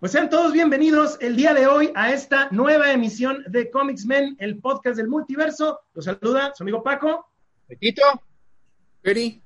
Pues sean todos bienvenidos el día de hoy a esta nueva emisión de Comics Men, el podcast del multiverso. Los saluda su amigo Paco. Petito. Peri.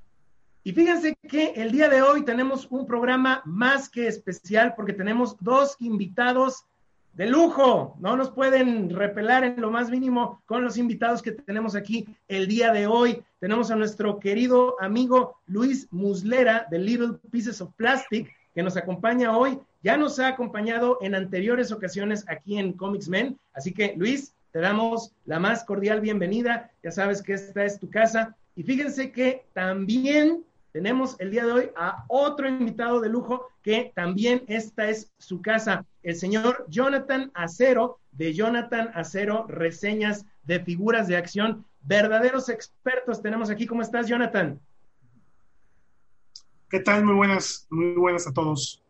Y fíjense que el día de hoy tenemos un programa más que especial porque tenemos dos invitados de lujo. No nos pueden repelar en lo más mínimo con los invitados que tenemos aquí el día de hoy. Tenemos a nuestro querido amigo Luis Muslera de Little Pieces of Plastic que nos acompaña hoy ya nos ha acompañado en anteriores ocasiones aquí en Comics Men. Así que, Luis, te damos la más cordial bienvenida. Ya sabes que esta es tu casa. Y fíjense que también tenemos el día de hoy a otro invitado de lujo que también esta es su casa, el señor Jonathan Acero de Jonathan Acero Reseñas de Figuras de Acción. Verdaderos expertos tenemos aquí. ¿Cómo estás, Jonathan? ¿Qué tal? Muy buenas, muy buenas a todos.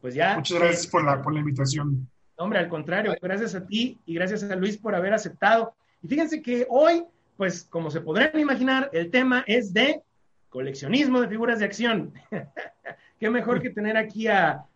Pues ya. Muchas gracias por, la, por la invitación. Hombre, al contrario, gracias a ti y gracias a Luis por haber aceptado. Y fíjense que hoy, pues como se podrán imaginar, el tema es de coleccionismo de figuras de acción. Qué mejor que tener aquí a,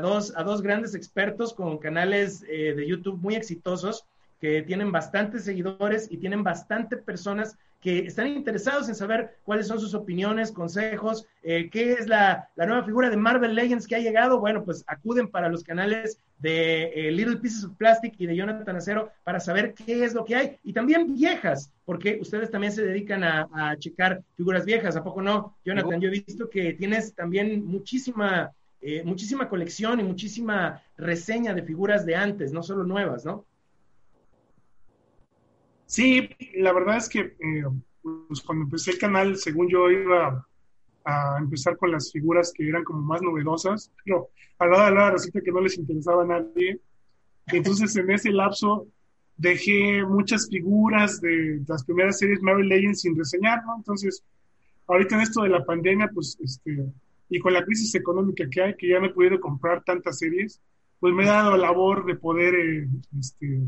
dos, a dos grandes expertos con canales eh, de YouTube muy exitosos que tienen bastantes seguidores y tienen bastante personas que están interesados en saber cuáles son sus opiniones, consejos, eh, qué es la, nueva figura de Marvel Legends que ha llegado. Bueno, pues acuden para los canales de eh, Little Pieces of Plastic y de Jonathan Acero para saber qué es lo que hay. Y también viejas, porque ustedes también se dedican a, checar figuras viejas, ¿a poco no? Jonathan, yo he visto que tienes también muchísima, eh, muchísima colección y muchísima reseña de figuras de antes, no solo nuevas, ¿no? Sí, la verdad es que eh, pues cuando empecé el canal, según yo iba a empezar con las figuras que eran como más novedosas, pero a la hora que no les interesaba a nadie. Entonces en ese lapso dejé muchas figuras de las primeras series Marvel Legends sin reseñar, ¿no? Entonces, ahorita en esto de la pandemia, pues, este, y con la crisis económica que hay, que ya no he podido comprar tantas series, pues me he dado la labor de poder, eh, este,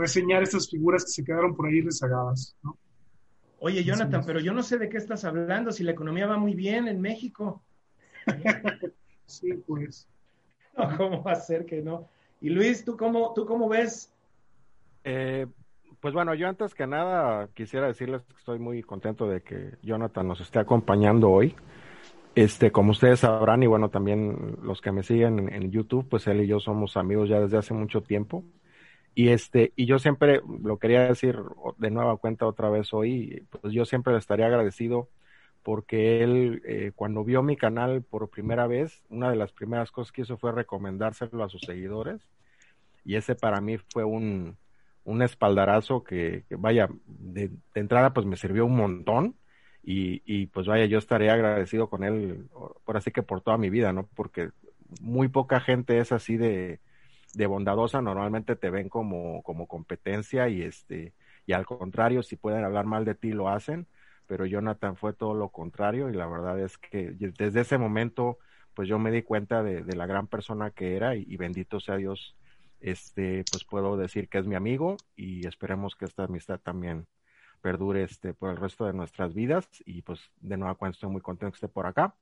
reseñar estas figuras que se quedaron por ahí rezagadas, ¿no? Oye, Jonathan, pero yo no sé de qué estás hablando, si la economía va muy bien en México. sí, pues. ¿cómo va a ser que no? Y Luis, ¿tú cómo, tú cómo ves? Eh, pues bueno, yo antes que nada quisiera decirles que estoy muy contento de que Jonathan nos esté acompañando hoy. Este, como ustedes sabrán, y bueno, también los que me siguen en YouTube, pues él y yo somos amigos ya desde hace mucho tiempo. Y este, y yo siempre lo quería decir de nueva cuenta otra vez hoy, pues yo siempre le estaría agradecido porque él, eh, cuando vio mi canal por primera vez, una de las primeras cosas que hizo fue recomendárselo a sus seguidores. Y ese para mí fue un, un espaldarazo que, vaya, de, entrada pues me sirvió un montón. Y, y pues vaya, yo estaría agradecido con él, por así que por toda mi vida, ¿no? Porque muy poca gente es así de, de bondadosa normalmente te ven como, como competencia y este, y al contrario, si pueden hablar mal de ti lo hacen, pero Jonathan fue todo lo contrario y la verdad es que desde ese momento pues yo me di cuenta de, la gran persona que era y, bendito sea Dios, este, pues puedo decir que es mi amigo y esperemos que esta amistad también perdure este por el resto de nuestras vidas y pues de nuevo cuando estoy muy contento que esté por acá.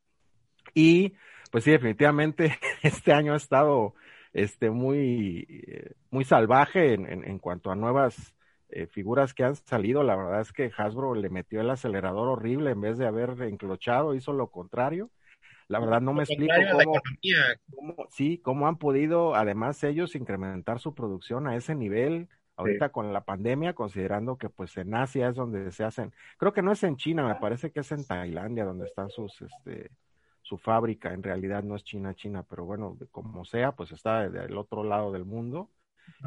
Y pues sí, definitivamente este año ha estado este, muy, eh, muy salvaje en, en, cuanto a nuevas eh, figuras que han salido. La verdad es que Hasbro le metió el acelerador horrible en vez de haber enclochado, hizo lo contrario. La verdad no me explico cómo, sí, cómo han podido además ellos incrementar su producción a ese nivel ahorita con la pandemia, considerando que pues en Asia es donde se hacen, creo que no es en China, me parece que es en Tailandia donde están sus este su fábrica, en realidad no es China, China, pero bueno, como sea, pues está del otro lado del mundo.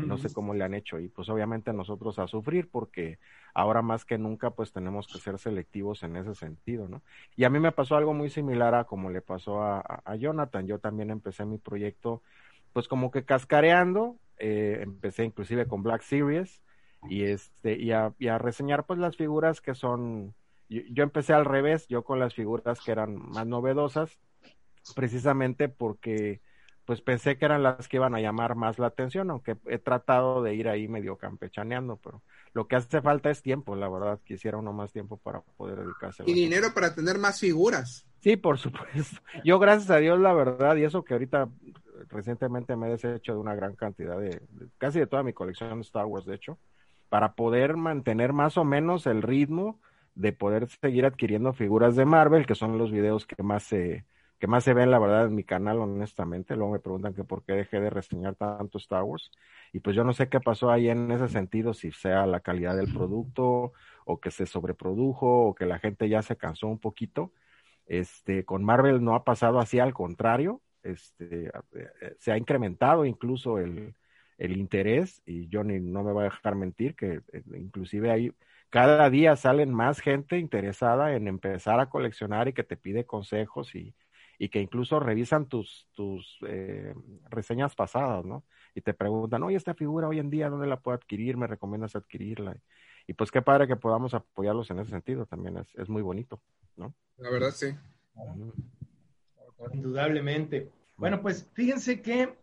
no sé cómo le han hecho y pues obviamente nosotros a sufrir porque ahora más que nunca pues tenemos que ser selectivos en ese sentido, ¿no? Y a mí me pasó algo muy similar a como le pasó a, a Jonathan. Yo también empecé mi proyecto pues como que cascareando, eh, empecé inclusive con Black Series y este y a, y a reseñar pues las figuras que son yo, empecé al revés, yo con las figuras que eran más novedosas, precisamente porque pues pensé que eran las que iban a llamar más la atención, aunque he tratado de ir ahí medio campechaneando, pero lo que hace falta es tiempo, la verdad, quisiera uno más tiempo para poder dedicarse. Y dinero para tener más figuras. Sí, por supuesto. Yo gracias a Dios, la verdad, y eso que ahorita recientemente me he deshecho de una gran cantidad de, casi de toda mi colección de Star Wars, de hecho, para poder mantener más o menos el ritmo de poder seguir adquiriendo figuras de Marvel, que son los videos que más se, que más se ven, la verdad, en mi canal, honestamente. Luego me preguntan que por qué dejé de reseñar tanto Star Wars. Y pues yo no sé qué pasó ahí en ese sentido, si sea la calidad del producto, o que se sobreprodujo, o que la gente ya se cansó un poquito. Este, con Marvel no ha pasado así, al contrario, este, se ha incrementado incluso el, el interés, y Johnny no me va a dejar mentir, que eh, inclusive hay cada día salen más gente interesada en empezar a coleccionar y que te pide consejos y, y que incluso revisan tus, tus eh, reseñas pasadas, ¿no? Y te preguntan, oye, esta figura hoy en día, ¿dónde la puedo adquirir? ¿Me recomiendas adquirirla? Y pues qué padre que podamos apoyarlos en ese sentido, también es, es muy bonito, ¿no? La verdad, sí. Indudablemente. Bueno, pues fíjense que,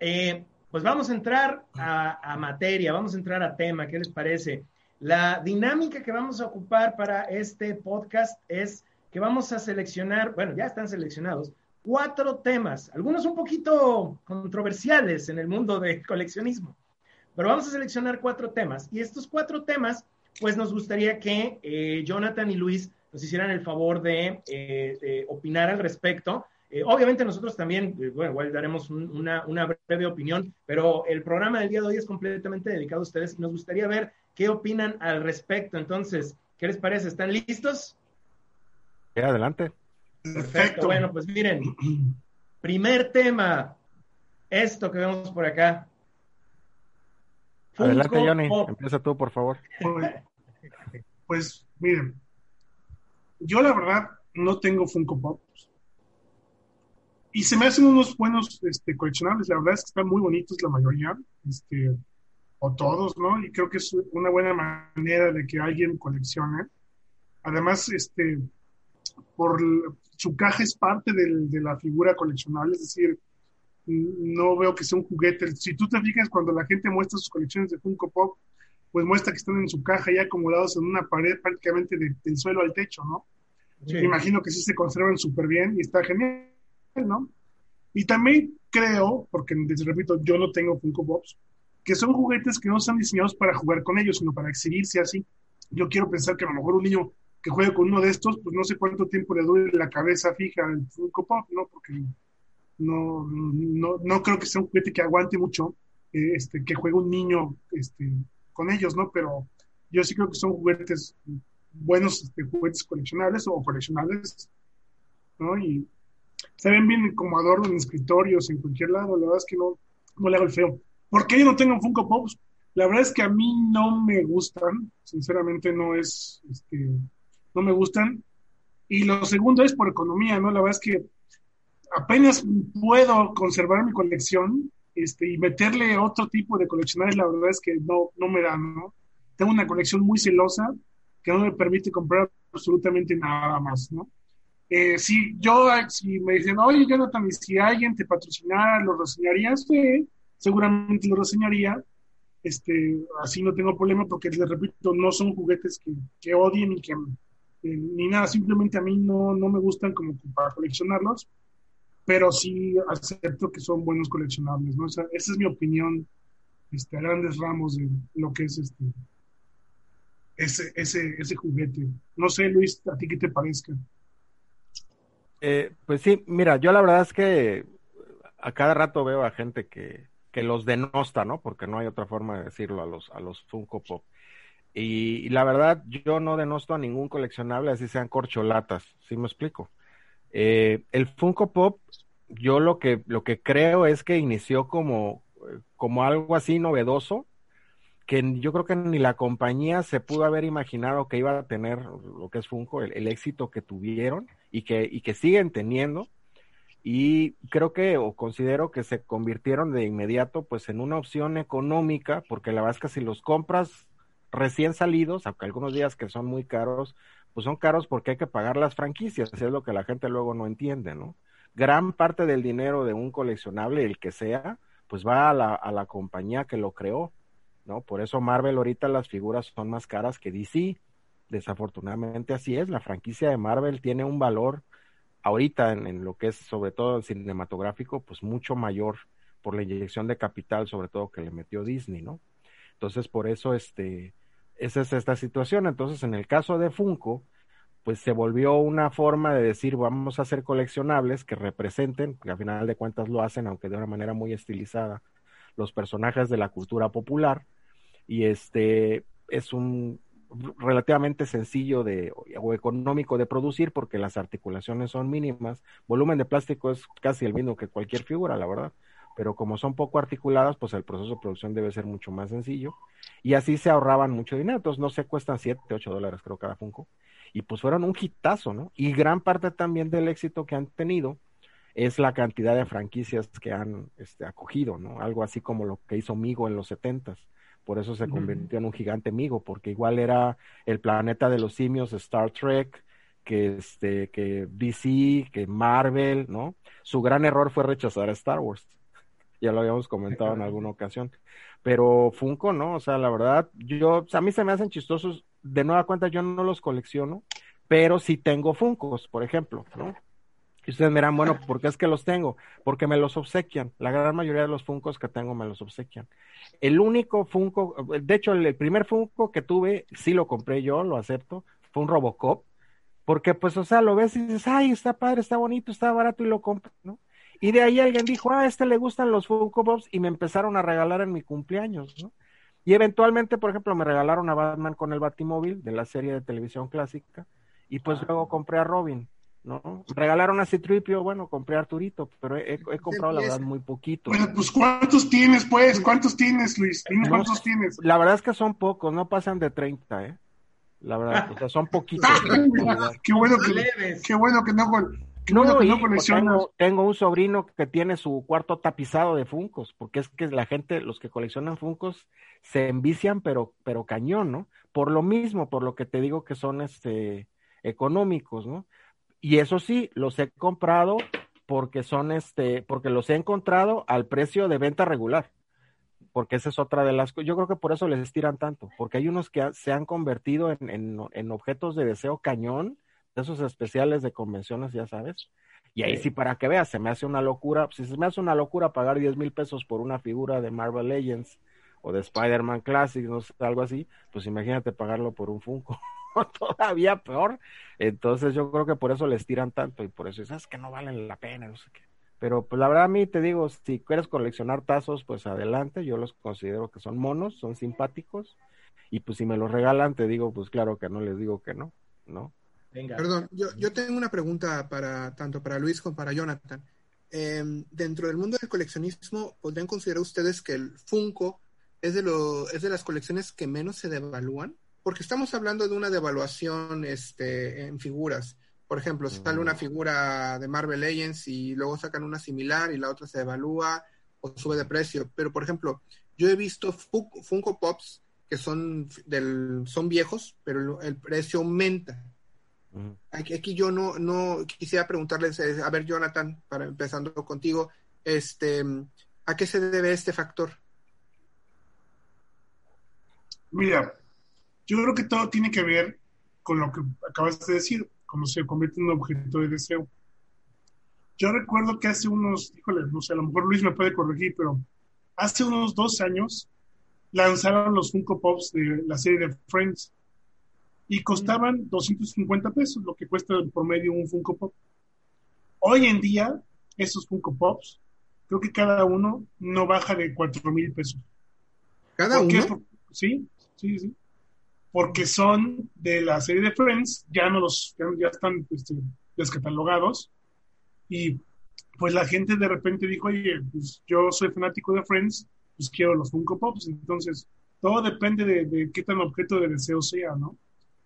eh, pues vamos a entrar a, a materia, vamos a entrar a tema, ¿qué les parece? La dinámica que vamos a ocupar para este podcast es que vamos a seleccionar, bueno, ya están seleccionados, cuatro temas, algunos un poquito controversiales en el mundo del coleccionismo, pero vamos a seleccionar cuatro temas. Y estos cuatro temas, pues nos gustaría que eh, Jonathan y Luis nos hicieran el favor de, eh, opinar al respecto. Eh, obviamente nosotros también, bueno, igual daremos una, una, breve opinión, pero el programa del día de hoy es completamente dedicado a ustedes y nos gustaría ver ¿Qué opinan al respecto? Entonces, ¿qué les parece? ¿Están listos? Sí, adelante. Perfecto. Bueno, pues miren, primer tema, esto que vemos por acá. adelante, Johnny. Empieza tú, por favor. Pues, miren, yo la verdad no tengo Funko Pops. Y se me hacen unos buenos este, coleccionables. La verdad es que están muy bonitos la mayoría. Este, o todos, ¿no? Y creo que es una buena manera de que alguien coleccione. Además, este, por su caja es parte del, de la figura coleccionable, es decir, no veo que sea un juguete. Si tú te fijas, cuando la gente muestra sus colecciones de Funko Pop, pues muestra que están en su caja ya acomodados en una pared prácticamente del suelo al techo, ¿no? Me imagino que sí se conservan súper bien y está genial, ¿no? Y también creo, porque les repito, yo no tengo Funko Pops, que son juguetes que no están diseñados para jugar con ellos, sino para exhibirse así. Yo quiero pensar que a lo mejor un niño que juegue con uno de estos, pues no sé cuánto tiempo le dure la cabeza fija al Funko Pop, ¿no? Porque no, no, no creo que sea un juguete que aguante mucho, eh, este, que juegue un niño este, con ellos, ¿no? Pero yo sí creo que son juguetes buenos, este, juguetes coleccionables o coleccionables, ¿no? Y se ven bien como adorno en escritorios, en cualquier lado, la verdad es que no, no le hago el feo. ¿Por qué yo no tengo Funko Pops? La verdad es que a mí no me gustan, sinceramente no es, este, no me gustan. Y lo segundo es por economía, ¿no? La verdad es que apenas puedo conservar mi colección este, y meterle otro tipo de coleccionables, la verdad es que no, no me dan, ¿no? Tengo una colección muy celosa que no me permite comprar absolutamente nada más, ¿no? Eh, si yo, si me dicen, oye, Jonathan, si alguien te patrocinara, ¿lo reseñarías? Sí, seguramente lo reseñaría. Este, así no tengo problema porque, les repito, no son juguetes que, que odien ni que eh, ni nada, simplemente a mí no, no me gustan como para coleccionarlos, pero sí acepto que son buenos coleccionables, ¿no? esa es mi opinión este, a grandes ramos de lo que es este ese, ese, ese juguete. No sé, Luis, ¿a ti qué te parezca? Eh, pues sí, mira, yo la verdad es que a cada rato veo a gente que, que los denosta, ¿no? Porque no hay otra forma de decirlo a los, a los Funko Pop. Y, la verdad, yo no denosto a ningún coleccionable, así sean corcholatas, ¿sí me explico? Eh, el Funko Pop, yo lo que, lo que creo es que inició como, como algo así novedoso, que yo creo que ni la compañía se pudo haber imaginado que iba a tener lo que es Funko, el, el éxito que tuvieron y que, y que siguen teniendo y creo que o considero que se convirtieron de inmediato pues en una opción económica porque la verdad es que si los compras recién salidos, aunque algunos días que son muy caros, pues son caros porque hay que pagar las franquicias, es lo que la gente luego no entiende, ¿no? Gran parte del dinero de un coleccionable, el que sea, pues va a la, a la compañía que lo creó, ¿no? Por eso Marvel ahorita las figuras son más caras que DC. Desafortunadamente así es, la franquicia de Marvel tiene un valor ahorita en, en, lo que es sobre todo el cinematográfico, pues mucho mayor por la inyección de capital, sobre todo que le metió Disney, ¿no? Entonces, por eso, este, esa es esta situación. Entonces, en el caso de Funko, pues se volvió una forma de decir, vamos a hacer coleccionables que representen, que al final de cuentas lo hacen, aunque de una manera muy estilizada, los personajes de la cultura popular. Y este es un relativamente sencillo de, o económico de producir porque las articulaciones son mínimas. Volumen de plástico es casi el mismo que cualquier figura, la verdad pero como son poco articuladas, pues el proceso de producción debe ser mucho más sencillo. Y así se ahorraban mucho dinero. Entonces, no sé, cuestan 7, 8 dólares creo cada Funko. Y pues fueron un hitazo, ¿no? Y gran parte también del éxito que han tenido es la cantidad de franquicias que han este, acogido, ¿no? Algo así como lo que hizo Migo en los 70 Por eso se convirtió en un gigante Migo, porque igual era el planeta de los simios, Star Trek, que este, que DC, que Marvel, ¿no? Su gran error fue rechazar a Star Wars ya lo habíamos comentado en alguna ocasión. Pero Funko, ¿no? O sea, la verdad, yo, a mí se me hacen chistosos. De nueva cuenta, yo no los colecciono, pero sí tengo Funcos, por ejemplo, ¿no? Y ustedes me dirán, bueno, ¿por qué es que los tengo? Porque me los obsequian. La gran mayoría de los Funcos que tengo me los obsequian. El único Funko, de hecho, el, primer Funko que tuve, sí lo compré yo, lo acepto, fue un Robocop. Porque, pues, o sea, lo ves y dices, ay, está padre, está bonito, está barato y lo compro, ¿no? Y de ahí alguien dijo, ah, a este le gustan los Funko Pops y me empezaron a regalar en mi cumpleaños, ¿no? Y eventualmente, por ejemplo, me regalaron a Batman con el Batimóvil de la serie de televisión clásica y pues luego compré a Robin, ¿no? Me regalaron a Citripio, bueno, compré a Arturito, pero he, comprado la verdad muy poquito. Bueno, pues ¿cuántos tienes, pues? ¿Cuántos tienes, Luis? ¿Cuántos tienes? La verdad es que son pocos, no pasan de 30, ¿eh? La verdad, o sea, son poquitos. qué bueno que, qué bueno que no no, no tengo, un sobrino que tiene su cuarto tapizado de Funcos, porque es que la gente, los que coleccionan Funcos, se envician, pero, pero cañón, ¿no? Por lo mismo, por lo que te digo que son este económicos, ¿no? Y eso sí, los he comprado porque son este, porque los he encontrado al precio de venta regular. Porque esa es otra de las cosas. Yo creo que por eso les estiran tanto, porque hay unos que se han convertido en, en, en objetos de deseo cañón esos especiales de convenciones, ya sabes. Y ahí sí, para que veas, se me hace una locura, si se me hace una locura pagar 10 mil pesos por una figura de Marvel Legends o de Spider-Man Classic, no sé, algo así, pues imagínate pagarlo por un Funko, todavía peor. Entonces yo creo que por eso les tiran tanto y por eso es que no valen la pena, no sé qué. Pero pues la verdad a mí te digo, si quieres coleccionar tazos, pues adelante, yo los considero que son monos, son simpáticos y pues si me los regalan, te digo, pues claro que no les digo que no, ¿no? Perdón, yo, yo, tengo una pregunta para tanto para Luis como para Jonathan. Em, dentro del mundo del coleccionismo, ¿podrían considerar ustedes que el Funko es de, lo, es de las colecciones que menos se devalúan? Porque estamos hablando de una devaluación este, en figuras. Por ejemplo, sale una mm. figura de Marvel Legends y luego sacan una similar y la otra se devalúa o sube de precio. Pero, por ejemplo, yo he visto Funko Pops que son, del, son viejos, pero el precio aumenta. Aquí, yo no, no quisiera preguntarles, eh, a ver, Jonathan, para empezando contigo, este, ¿a qué se debe este factor? Mira, yo creo que todo tiene que ver con lo que acabas de decir, cuando se convierte en un objeto de deseo. Yo recuerdo que hace unos, híjole, no sé, a lo mejor Luis me puede corregir, pero hace unos dos años lanzaron los Funko Pops de la serie de Friends y costaban 250 pesos, lo que cuesta por medio un Funko Pop. Hoy en día, esos Funko Pops, creo que cada uno no baja de 4 mil pesos. ¿Cada uno? Sí, sí, sí. Porque son de la serie de Friends, ya no los, ya, están este, descatalogados. Y pues la gente de repente dijo, oye, pues yo soy fanático de Friends, pues quiero los Funko Pops. Entonces, todo depende de, de qué tan objeto de deseo sea, ¿no?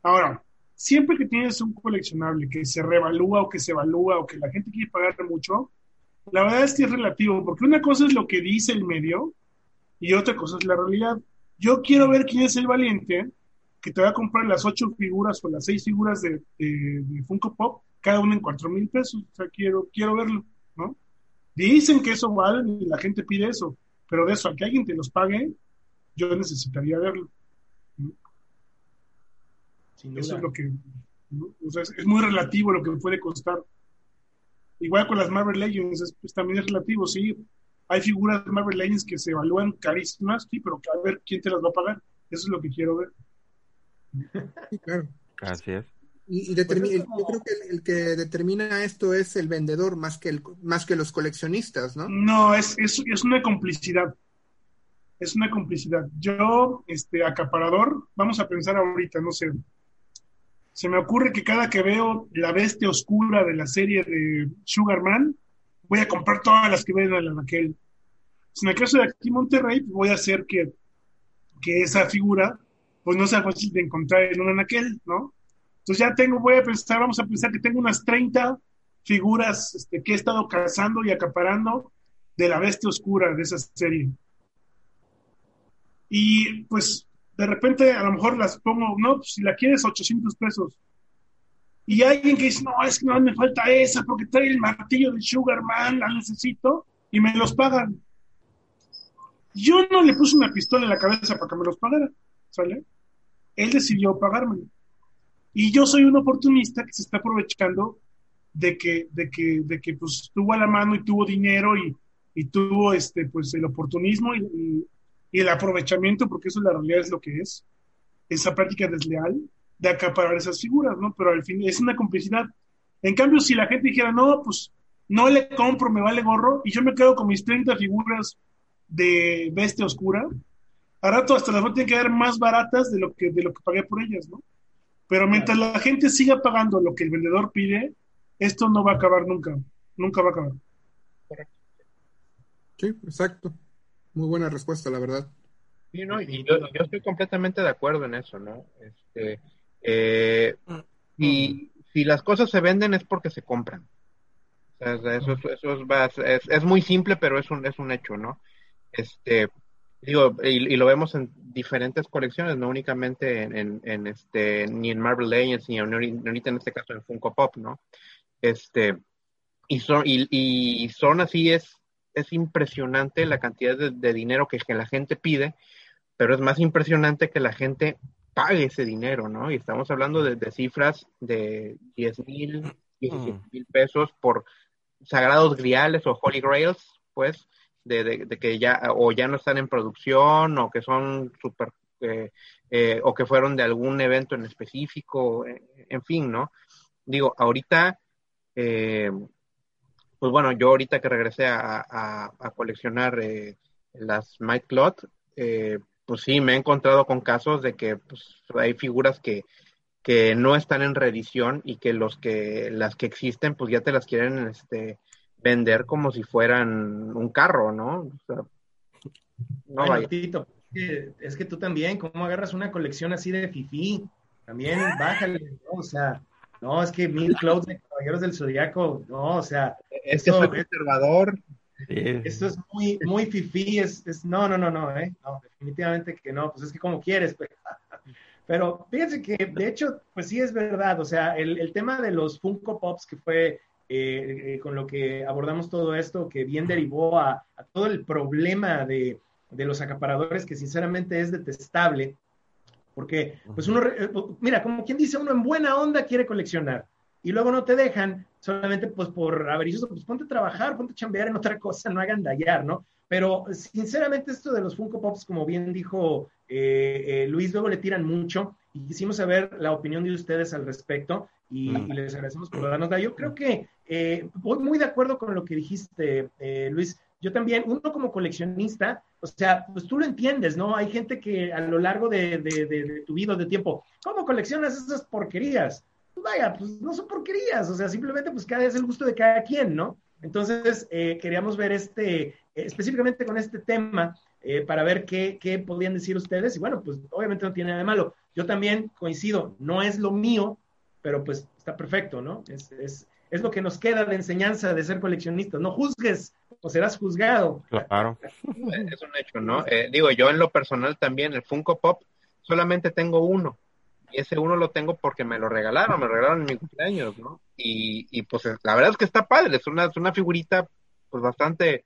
Ahora, siempre que tienes un coleccionable que se revalúa o que se evalúa o que la gente quiere pagar mucho, la verdad es que es relativo, porque una cosa es lo que dice el medio y otra cosa es la realidad. Yo quiero ver quién es el valiente que te va a comprar las ocho figuras o las seis figuras de, Funko Pop, cada una en cuatro mil pesos. O sea, quiero, quiero verlo, ¿no? Dicen que eso vale y la gente pide eso, pero de eso a que alguien te los pague, yo necesitaría verlo. Eso es lo que, es, muy relativo lo que puede costar. Igual con las Marvel Legends, pues, también es relativo, sí. Hay figuras de Marvel Legends que se evalúan carísimas, sí, pero a ver quién te las va a pagar. Eso es lo que quiero ver. Sí, claro. Así es. Y, el- yo creo que el, el que determina esto es el vendedor más que, el, más que los coleccionistas, ¿no? No, es, es, es una complicidad. Es una complicidad. Yo, este, acaparador, vamos a pensar ahorita, no sé. Se me ocurre que cada que veo la bestia oscura de la serie de Sugarman, voy a comprar todas las que ven en la aquel. En el caso de aquí Monterrey, pues, voy a hacer que, que esa figura, pues no sea fácil de encontrar en un anaquel, ¿no? Entonces ya tengo, voy a pensar, vamos a pensar que tengo unas 30 figuras este, que he estado cazando y acaparando de la bestia oscura de esa serie. Y pues de repente a lo mejor las pongo, no, pues, si la quieres 800 pesos. Y alguien que dice, no, es que no me falta esa porque trae el martillo de Sugarman, la necesito, y me los pagan. Yo no le puse una pistola en la cabeza para que me los pagara, ¿sale? Él decidió pagármelo. Y yo soy un oportunista que se está aprovechando de que, de que, de que pues tuvo a la mano y tuvo dinero y, y tuvo este, pues el oportunismo y, el aprovechamiento, porque eso en la realidad es lo que es, esa práctica desleal de acaparar esas figuras, ¿no? Pero al fin es una complicidad. En cambio, si la gente dijera, no, pues no le compro, me vale gorro, y yo me quedo con mis 30 figuras de bestia oscura, a rato hasta las voy a tener que dar más baratas de lo que, de lo que pagué por ellas, ¿no? Pero mientras la gente siga pagando lo que el vendedor pide, esto no va a acabar nunca, nunca va a acabar. Sí, exacto. Muy buena respuesta, la verdad. Sí, no, y yo, yo estoy completamente de acuerdo en eso, ¿no? Este, eh, y si las cosas se venden es porque se compran. O sea, eso, es- eso es, va- es, es muy simple, pero es un, es un hecho, ¿no? Este, digo, y, y lo vemos en diferentes colecciones, no únicamente en, en, en este, ni en Marvel Legends, ni en- ni ahorita en este caso en Funko Pop, ¿no? Este, y son, y, y son así, es, es impresionante la cantidad de, de dinero que, que la gente pide, pero es más impresionante que la gente pague ese dinero, ¿no? Y estamos hablando de, de cifras de 10 mil, 17 mil pesos por sagrados griales o holy grails, pues, de, que ya o ya no están en producción o que son súper, eh, eh, o que fueron de algún evento en específico, eh, en fin, ¿no? Digo, ahorita, eh, pues bueno, yo ahorita que regresé a, a- a coleccionar las Might Cloth, eh, pues sí, me he encontrado con casos de que pues, hay figuras que, que no están en reedición y que los que las que existen pues ya te las quieren este vender como si fueran un carro, ¿no? O sea, no Bueno. Tito, es que, es que tú también, ¿cómo agarras una colección así de fifí? También bájale, ¿no? O sea, no, es que Mil Clouds de Caballeros del Zodiaco, no, o sea, Es que soy conservador. Esto es muy, muy fifí, es, es, no, no, no, no, ¿eh? No, definitivamente que no, pues es que como quieres, pues. Pero fíjense que, de hecho, pues sí es verdad, o sea, el, el tema de los Funko Pops, que fue eh, eh, con lo que abordamos todo esto, que bien derivó a, a todo el problema de, de los acaparadores, que sinceramente es detestable, porque, pues uno, re- mira, como quien dice, uno en buena onda quiere coleccionar, y luego no te dejan, solamente pues por avaricioso, pues ponte a trabajar, ponte a chambear en otra cosa, no hagan dallar, ¿no? Pero sinceramente esto de los Funko Pops, como bien dijo eh, eh, Luis, luego le tiran mucho y quisimos saber la opinión de ustedes al respecto y, y les agradecemos por darnosla. Yo creo que eh, voy muy de acuerdo con lo que dijiste, eh, Luis. Yo también, uno como coleccionista, o sea, pues tú lo entiendes, ¿no? Hay gente que a lo largo de, de, de, de tu vida, de tiempo, ¿cómo coleccionas esas porquerías? Pues vaya, pues no son porquerías, o sea, simplemente pues cada es el gusto de cada quien, ¿no? Entonces, eh, queríamos ver este, eh, específicamente con este tema, eh, para ver qué, qué podían decir ustedes. Y bueno, pues obviamente no tiene nada de malo. Yo también coincido, no es lo mío, pero pues está perfecto, ¿no? Es, es, es lo que nos queda de enseñanza de ser coleccionistas. No juzgues o serás juzgado. Claro. Es un hecho, ¿no? Eh, digo, yo en lo personal también, el Funko Pop, solamente tengo uno. Y ese uno lo tengo porque me lo regalaron, me lo regalaron en mi cumpleaños, ¿no? Y, y pues la verdad es que está padre, es una, es una figurita pues bastante,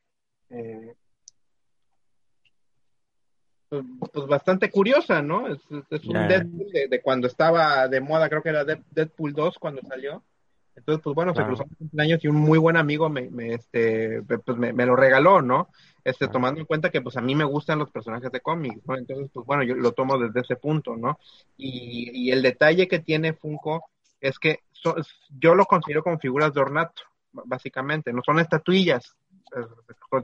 eh, pues, pues, bastante curiosa, ¿no? Es, es un. Deadpool de, de cuando estaba de moda, creo que era Dead- Deadpool 2 cuando salió. Entonces, pues bueno, se cruzó cumpleaños y un muy buen amigo me, me este, pues me, me, lo regaló, ¿no? Este, tomando en cuenta que pues a mí me gustan los personajes de cómics, ¿no? Entonces, pues bueno, yo lo tomo desde ese punto, ¿no? Y, y el detalle que tiene Funko es que yo lo considero como figuras de ornato, básicamente, no son estatuillas,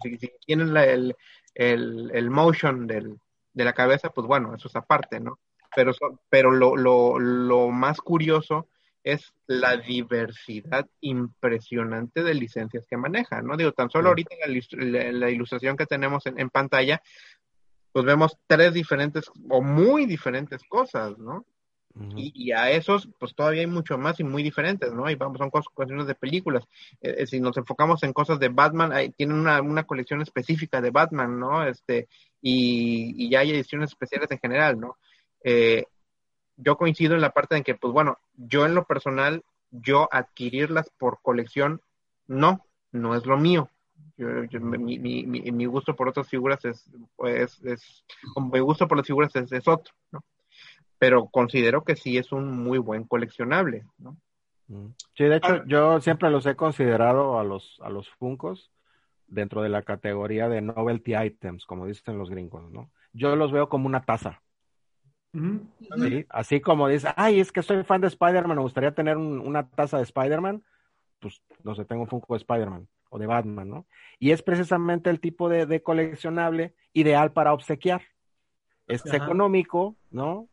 si, tienen el, el, el, motion del, de la cabeza, pues bueno, eso es aparte, ¿no? Pero, pero lo, lo, lo más curioso es la diversidad impresionante de licencias que maneja, ¿no? Digo, tan solo ahorita en la, la, ilustración que tenemos en, en, pantalla, pues vemos tres diferentes o muy diferentes cosas, ¿no? y, y, a esos, pues todavía hay mucho más y muy diferentes, ¿no? Y vamos, son cosas, cuestiones de películas. Eh, eh, si nos enfocamos en cosas de Batman, hay, tienen una, una, colección específica de Batman, ¿no? Este, y, y ya hay ediciones especiales en general, ¿no? Eh, yo coincido en la parte en que, pues bueno, yo en lo personal, yo adquirirlas por colección, no, no es lo mío. Yo, yo, mi, mi, mi, gusto por otras figuras es, pues, es, mi gusto por las figuras es, es otro, ¿no? pero considero que sí es un muy buen coleccionable, ¿no? Sí, de hecho, yo siempre los he considerado a los, a los Funcos dentro de la categoría de novelty items, como dicen los gringos, ¿no? Yo los veo como una taza. Uh -huh. ¿Sí? Así como dice, ay, es que soy fan de Spider-Man, me gustaría tener un, una taza de Spider-Man, pues no sé, tengo un Funko de Spider-Man o de Batman, ¿no? Y es precisamente el tipo de, de coleccionable ideal para obsequiar. Es Ajá. económico, ¿no?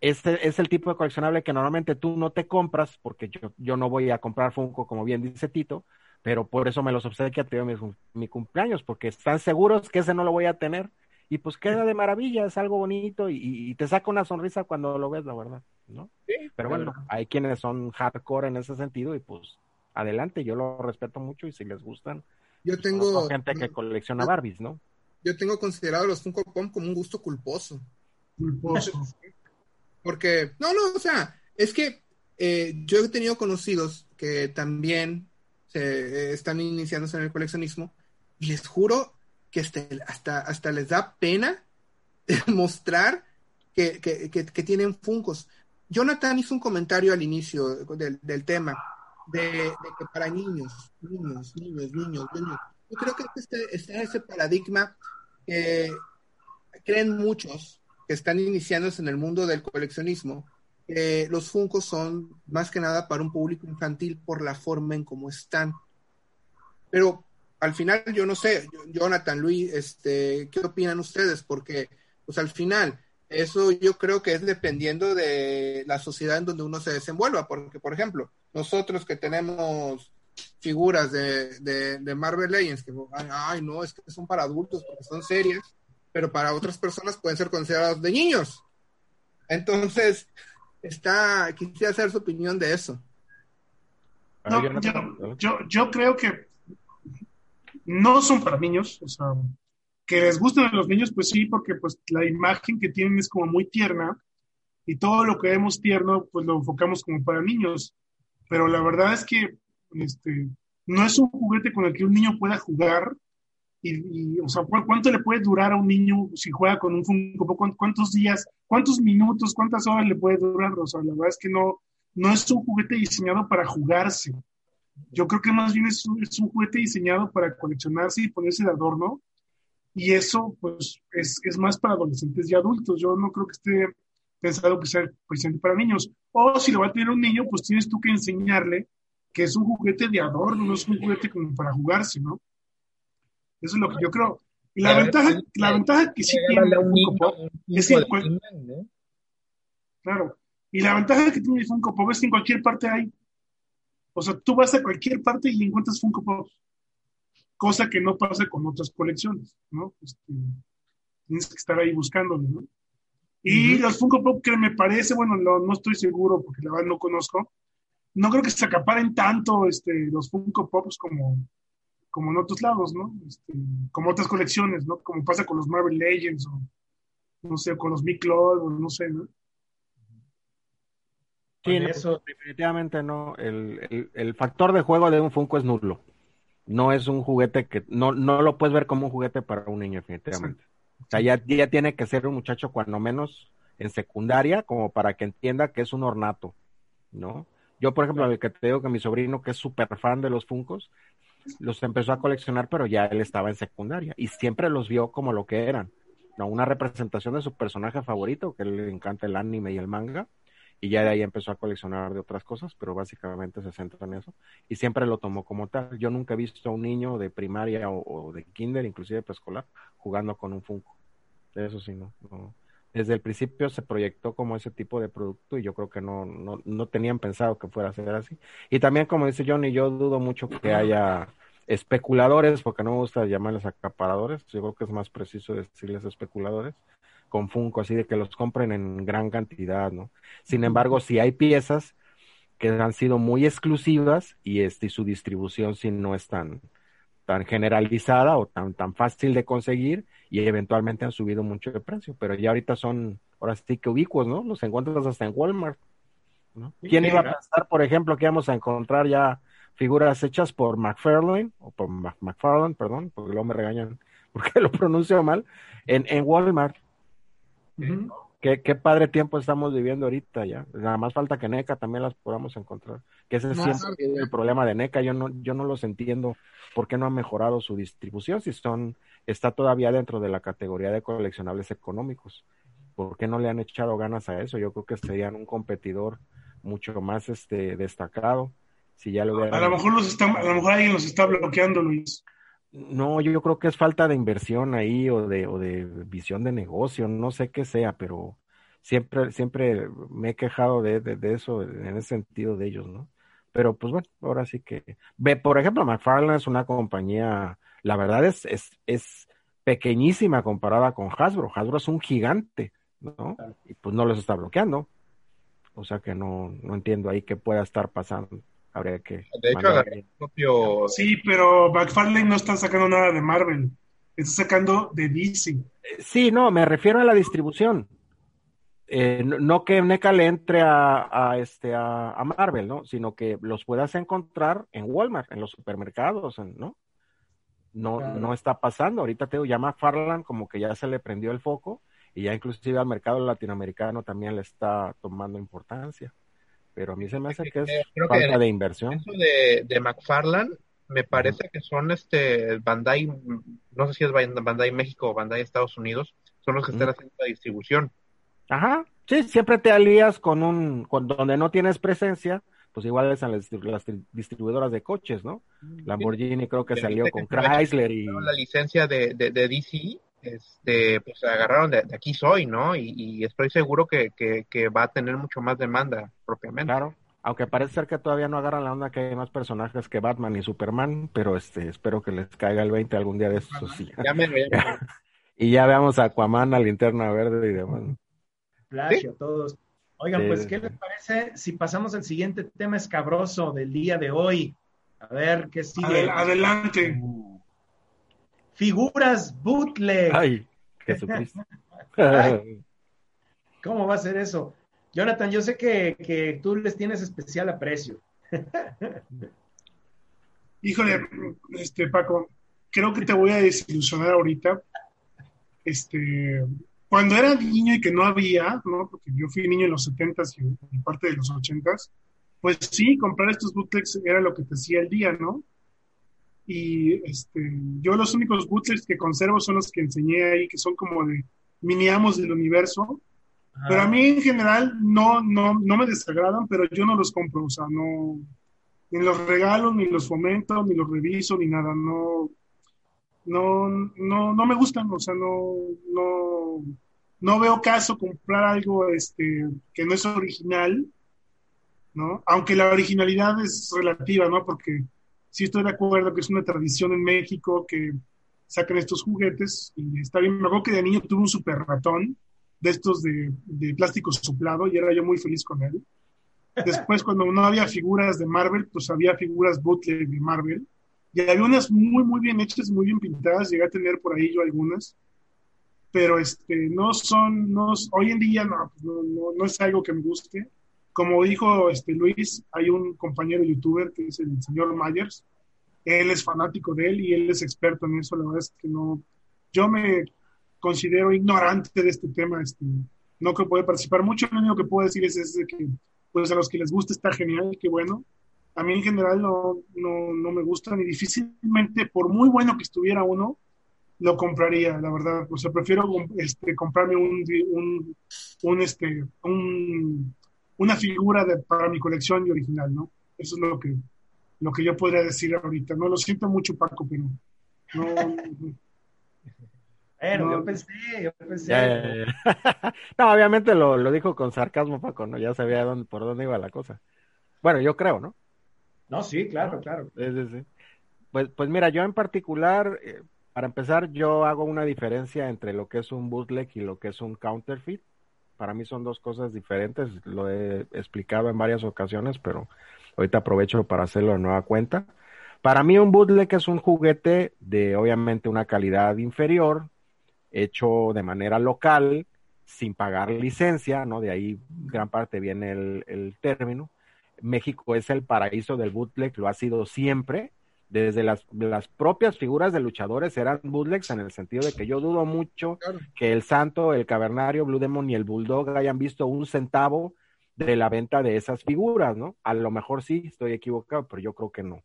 Este es el tipo de coleccionable que normalmente tú no te compras, porque yo, yo no voy a comprar Funko, como bien dice Tito, pero por eso me los obsequia a mi, mi cumpleaños, porque están seguros que ese no lo voy a tener. Y pues queda de maravilla, es algo bonito y, y te saca una sonrisa cuando lo ves, la verdad, ¿no? Sí, pero bueno, verdad. hay quienes son hardcore en ese sentido y pues adelante, yo lo respeto mucho y si les gustan, yo tengo pues, gente que colecciona Barbies, ¿no? Yo tengo considerado los Funko Pop como un gusto culposo. Culposo. Porque, no, no, o sea, es que eh, yo he tenido conocidos que también se, eh, están iniciándose en el coleccionismo y les juro que este, hasta, hasta les da pena mostrar que, que, tienen funcos. Jonathan hizo un comentario al inicio del, del tema de, que para niños, niños, niños, niños, niños. Yo creo que este, está ese paradigma que creen muchos que están iniciándose en el mundo del coleccionismo, eh, los Funcos son más que nada para un público infantil por la forma en cómo están. Pero al final, yo no sé, Jonathan, Luis, este, ¿qué opinan ustedes? Porque, pues al final, eso yo creo que es dependiendo de la sociedad en donde uno se desenvuelva. Porque, por ejemplo, nosotros que tenemos figuras de, de, de Marvel Legends, que, ay, no, es que son para adultos porque son serias pero para otras personas pueden ser considerados de niños. Entonces, está, quisiera hacer su opinión de eso. No, yo, yo, yo, creo que no son para niños, o sea, que les gusten a los niños, pues sí, porque pues la imagen que tienen es como muy tierna y todo lo que vemos tierno, pues lo enfocamos como para niños. Pero la verdad es que este, no es un juguete con el que un niño pueda jugar y, o sea, ¿cuánto le puede durar a un niño si juega con un Funko ¿Cuántos días, cuántos minutos, cuántas horas le puede durar? O sea, la verdad es que no, no es un juguete diseñado para jugarse. Yo creo que más bien es un, es un juguete diseñado para coleccionarse y ponerse de adorno. Y eso, pues, es, es más para adolescentes y adultos. Yo no creo que esté pensado que sea precisamente para niños. O si lo va a tener un niño, pues tienes tú que enseñarle que es un juguete de adorno, no es un juguete como para jugarse, ¿no? Eso es lo que yo creo. Y la, ventaja, la ventaja que sí tiene el Funko Pop es en cual... Claro. Y la ventaja que tiene el Funko Pop es que en cualquier parte hay. O sea, tú vas a cualquier parte y encuentras Funko Pop. Cosa que no pasa con otras colecciones, ¿no? Este, tienes que estar ahí buscándolo, ¿no? Y uh -huh. los Funko Pop que me parece, bueno, no, no, estoy seguro porque la verdad no conozco, no creo que se acaparen tanto este, los Funko Pops como, como en otros lados, ¿no? Este, como otras colecciones, ¿no? Como pasa con los Marvel Legends o, no sé, con los Big Club, o no sé, ¿no? Sí, no, eso definitivamente no. El, el, el, factor de juego de un Funko es nulo. No es un juguete que, no, no lo puedes ver como un juguete para un niño, definitivamente. Sí. O sea, ya, ya tiene que ser un muchacho cuando menos en secundaria, como para que entienda que es un ornato, ¿no? Yo, por ejemplo, el que te digo que mi sobrino, que es súper fan de los Funcos, los empezó a coleccionar, pero ya él estaba en secundaria y siempre los vio como lo que eran, ¿no? Una representación de su personaje favorito, que le encanta el anime y el manga, y ya de ahí empezó a coleccionar de otras cosas, pero básicamente se centra en eso y siempre lo tomó como tal. Yo nunca he visto a un niño de primaria o, de kinder, inclusive preescolar, jugando con un Funko. Eso sí, no, Desde el principio se proyectó como ese tipo de producto y yo creo que no, no, no tenían pensado que fuera a ser así. Y también, como dice Johnny, yo dudo mucho que haya especuladores, porque no me gusta llamarles acaparadores, yo creo que es más preciso decirles especuladores, con Funko, así de que los compren en gran cantidad, ¿no? Sin embargo, si hay piezas que han sido muy exclusivas y este su distribución si no es tan tan generalizada o tan tan fácil de conseguir y eventualmente han subido mucho de precio, pero ya ahorita son ahora sí que ubicuos, ¿no? Los encuentras hasta en Walmart. ¿no? ¿Quién iba a pensar, por ejemplo, que íbamos a encontrar ya figuras hechas por McFarlane, o por McFarlane, perdón, porque luego me regañan porque lo pronuncio mal, en, en Walmart. ¿Qué, qué, padre tiempo estamos viviendo ahorita ya. Nada más falta que NECA también las podamos encontrar. Que ese es siempre el problema de NECA. Yo no, yo no los entiendo por qué no ha mejorado su distribución si son, está todavía dentro de la categoría de coleccionables económicos. ¿Por qué no le han echado ganas a eso? Yo creo que serían un competidor mucho más este destacado. Si ya lo a lo mejor los está, a lo mejor alguien los está bloqueando, Luis. No, yo creo que es falta de inversión ahí o de, o de visión de negocio, no sé qué sea, pero siempre, siempre me he quejado de, de, eso, en ese sentido de ellos, ¿no? Pero pues bueno, ahora sí que, ve, por ejemplo, McFarlane es una compañía, la verdad es, es, es pequeñísima comparada con Hasbro, Hasbro es un gigante, ¿no? Y pues no los está bloqueando, o sea que no, no entiendo ahí qué pueda estar pasando habría que. De hecho, el propio. Sí, pero McFarlane no está sacando nada de Marvel, está sacando de DC. Sí, no, me refiero a la distribución. Eh, no, que NECA le entre a, este, a, Marvel, ¿no? Sino que los puedas encontrar en Walmart, en los supermercados, ¿no? No, no está pasando. Ahorita te llama Farland como que ya se le prendió el foco y ya inclusive al mercado latinoamericano también le está tomando importancia pero a mí se me hace que es falta de inversión. Eso de, de McFarland, me parece que son este Bandai, no sé si es Bandai México o Bandai Estados Unidos, son los que están haciendo la distribución. Ajá, sí, siempre te alías con un, con donde no tienes presencia, pues igual es las, las distribuidoras de coches, ¿no? Lamborghini creo que salió con Chrysler y... La licencia de, de, de DC este, pues agarraron de, aquí soy, ¿no? Y, estoy seguro que, que, va a tener mucho más demanda propiamente. Claro, aunque parece ser que todavía no agarran la onda que hay más personajes que Batman y Superman, pero este, espero que les caiga el 20 algún día de esos. Sí. y ya veamos a Aquaman, a Linterna Verde y demás. Flash a todos. Oigan, pues, ¿qué les parece si pasamos al siguiente tema escabroso del día de hoy? A ver, ¿qué sigue? Adelante. Uh figuras bootleg. Ay, Jesucristo. ¿Cómo va a ser eso? Jonathan, yo sé que, que tú les tienes especial aprecio. Híjole, este Paco, creo que te voy a desilusionar ahorita. Este, cuando era niño y que no había, ¿no? Porque yo fui niño en los 70s y, parte de los 80s, pues sí, comprar estos bootlegs era lo que te hacía el día, ¿no? Y este, yo los únicos bootlegs que conservo son los que enseñé ahí, que son como de mini amos del universo. Pero a mí en general no, no, no me desagradan, pero yo no los compro, o sea, no, ni los regalo, ni los fomento, ni los reviso, ni nada, no, no, no, no me gustan, o sea, no, no, no veo caso comprar algo este, que no es original, ¿no? Aunque la originalidad es relativa, ¿no? Porque sí estoy de acuerdo que es una tradición en México que sacan estos juguetes y está bien. Me acuerdo que de niño tuve un super ratón de estos de, plástico soplado y era yo muy feliz con él. Después, cuando no había figuras de Marvel, pues había figuras bootleg de Marvel. Y había unas muy, muy bien hechas, muy bien pintadas. Llegué a tener por ahí yo algunas. Pero este, no son, no, hoy en día no, no, no es algo que me guste como dijo este Luis, hay un compañero youtuber que es el señor Myers. Él es fanático de él y él es experto en eso. La verdad es que no, yo me considero ignorante de este tema. Este, no que puede participar mucho. Lo único que puedo decir es, que pues a los que les gusta está genial, qué bueno. A mí en general no, no, no me gusta ni difícilmente, por muy bueno que estuviera uno, lo compraría, la verdad. O sea, prefiero este, comprarme un, un, un este, un, una figura de, para mi colección y original, ¿no? Eso es lo que, lo que yo podría decir ahorita. No lo siento mucho, Paco, pero no. Bueno, yo pensé, yo pensé. no, obviamente lo, lo, dijo con sarcasmo, Paco, ¿no? Ya sabía dónde, por dónde iba la cosa. Bueno, yo creo, ¿no? No, sí, claro, claro. Sí, sí, sí. Pues, pues mira, yo en particular, eh, para empezar, yo hago una diferencia entre lo que es un bootleg y lo que es un counterfeit. Para mí son dos cosas diferentes, lo he explicado en varias ocasiones, pero ahorita aprovecho para hacerlo de nueva cuenta. Para mí un bootleg es un juguete de obviamente una calidad inferior, hecho de manera local, sin pagar licencia, ¿no? De ahí gran parte viene el, el término. México es el paraíso del bootleg, lo ha sido siempre desde las, las, propias figuras de luchadores eran bootlegs en el sentido de que yo dudo mucho que el Santo, el Cavernario, Blue Demon y el Bulldog hayan visto un centavo de la venta de esas figuras, ¿no? A lo mejor sí, estoy equivocado, pero yo creo que no.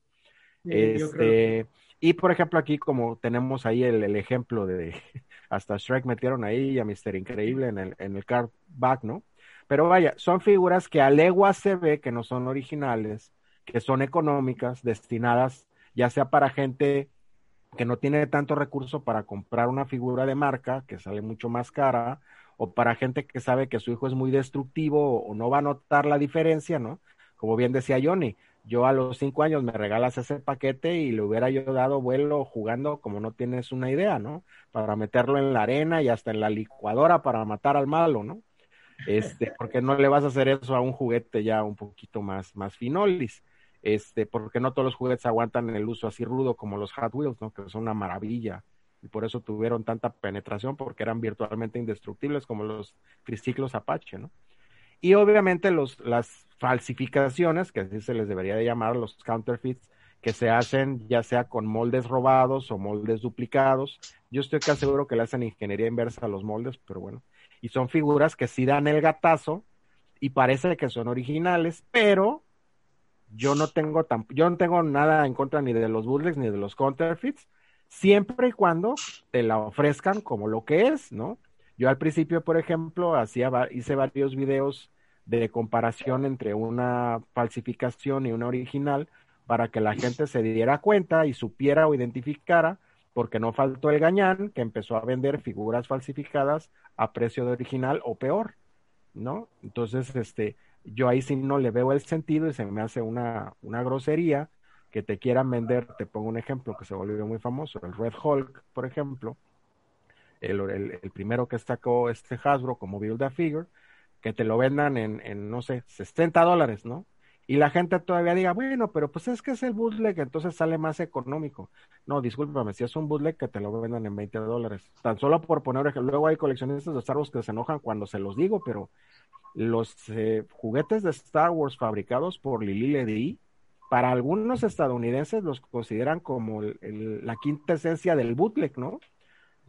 este, Y por ejemplo, aquí como tenemos ahí el, el, ejemplo de hasta Shrek metieron ahí a Mister Increíble en el, en el card back, ¿no? Pero vaya, son figuras que a legua se ve que no son originales, que son económicas, destinadas ya sea para gente que no tiene tanto recurso para comprar una figura de marca que sale mucho más cara, o para gente que sabe que su hijo es muy destructivo o no va a notar la diferencia, ¿no? Como bien decía Johnny, yo a los cinco años me regalas ese paquete y le hubiera yo dado vuelo jugando como no tienes una idea, ¿no? Para meterlo en la arena y hasta en la licuadora para matar al malo, ¿no? Este, porque no le vas a hacer eso a un juguete ya un poquito más, más finolis este, porque no todos los juguetes aguantan el uso así rudo como los Hot Wheels, ¿no? Que son una maravilla. Y por eso tuvieron tanta penetración, porque eran virtualmente indestructibles como los triciclos Apache, ¿no? Y obviamente los, las falsificaciones, que así se les debería de llamar, los counterfeits, que se hacen ya sea con moldes robados o moldes duplicados. Yo estoy casi seguro que le hacen ingeniería inversa a los moldes, pero bueno. Y son figuras que sí dan el gatazo y parece que son originales, pero yo no tengo tan, yo no tengo nada en contra ni de los bootlegs ni de los counterfeits, siempre y cuando te la ofrezcan como lo que es, ¿no? Yo al principio, por ejemplo, hacía, hice varios videos de comparación entre una falsificación y una original para que la gente se diera cuenta y supiera o identificara, porque no faltó el gañán que empezó a vender figuras falsificadas a precio de original o peor, ¿no? Entonces, este, yo ahí sí no le veo el sentido y se me hace una, una grosería que te quieran vender, te pongo un ejemplo que se volvió muy famoso, el Red Hulk, por ejemplo, el, el, primero que sacó este Hasbro como Build a Figure, que te lo vendan en, en, no sé, 60 dólares, ¿no? Y la gente todavía diga, bueno, pero pues es que es el bootleg, entonces sale más económico. No, discúlpame, si es un bootleg que te lo vendan en 20 dólares. Tan solo por poner ejemplo, luego hay coleccionistas de Star Wars que se enojan cuando se los digo, pero los eh, juguetes de Star Wars fabricados por Lili Ledy, para algunos estadounidenses los consideran como la quinta esencia del bootleg, ¿no?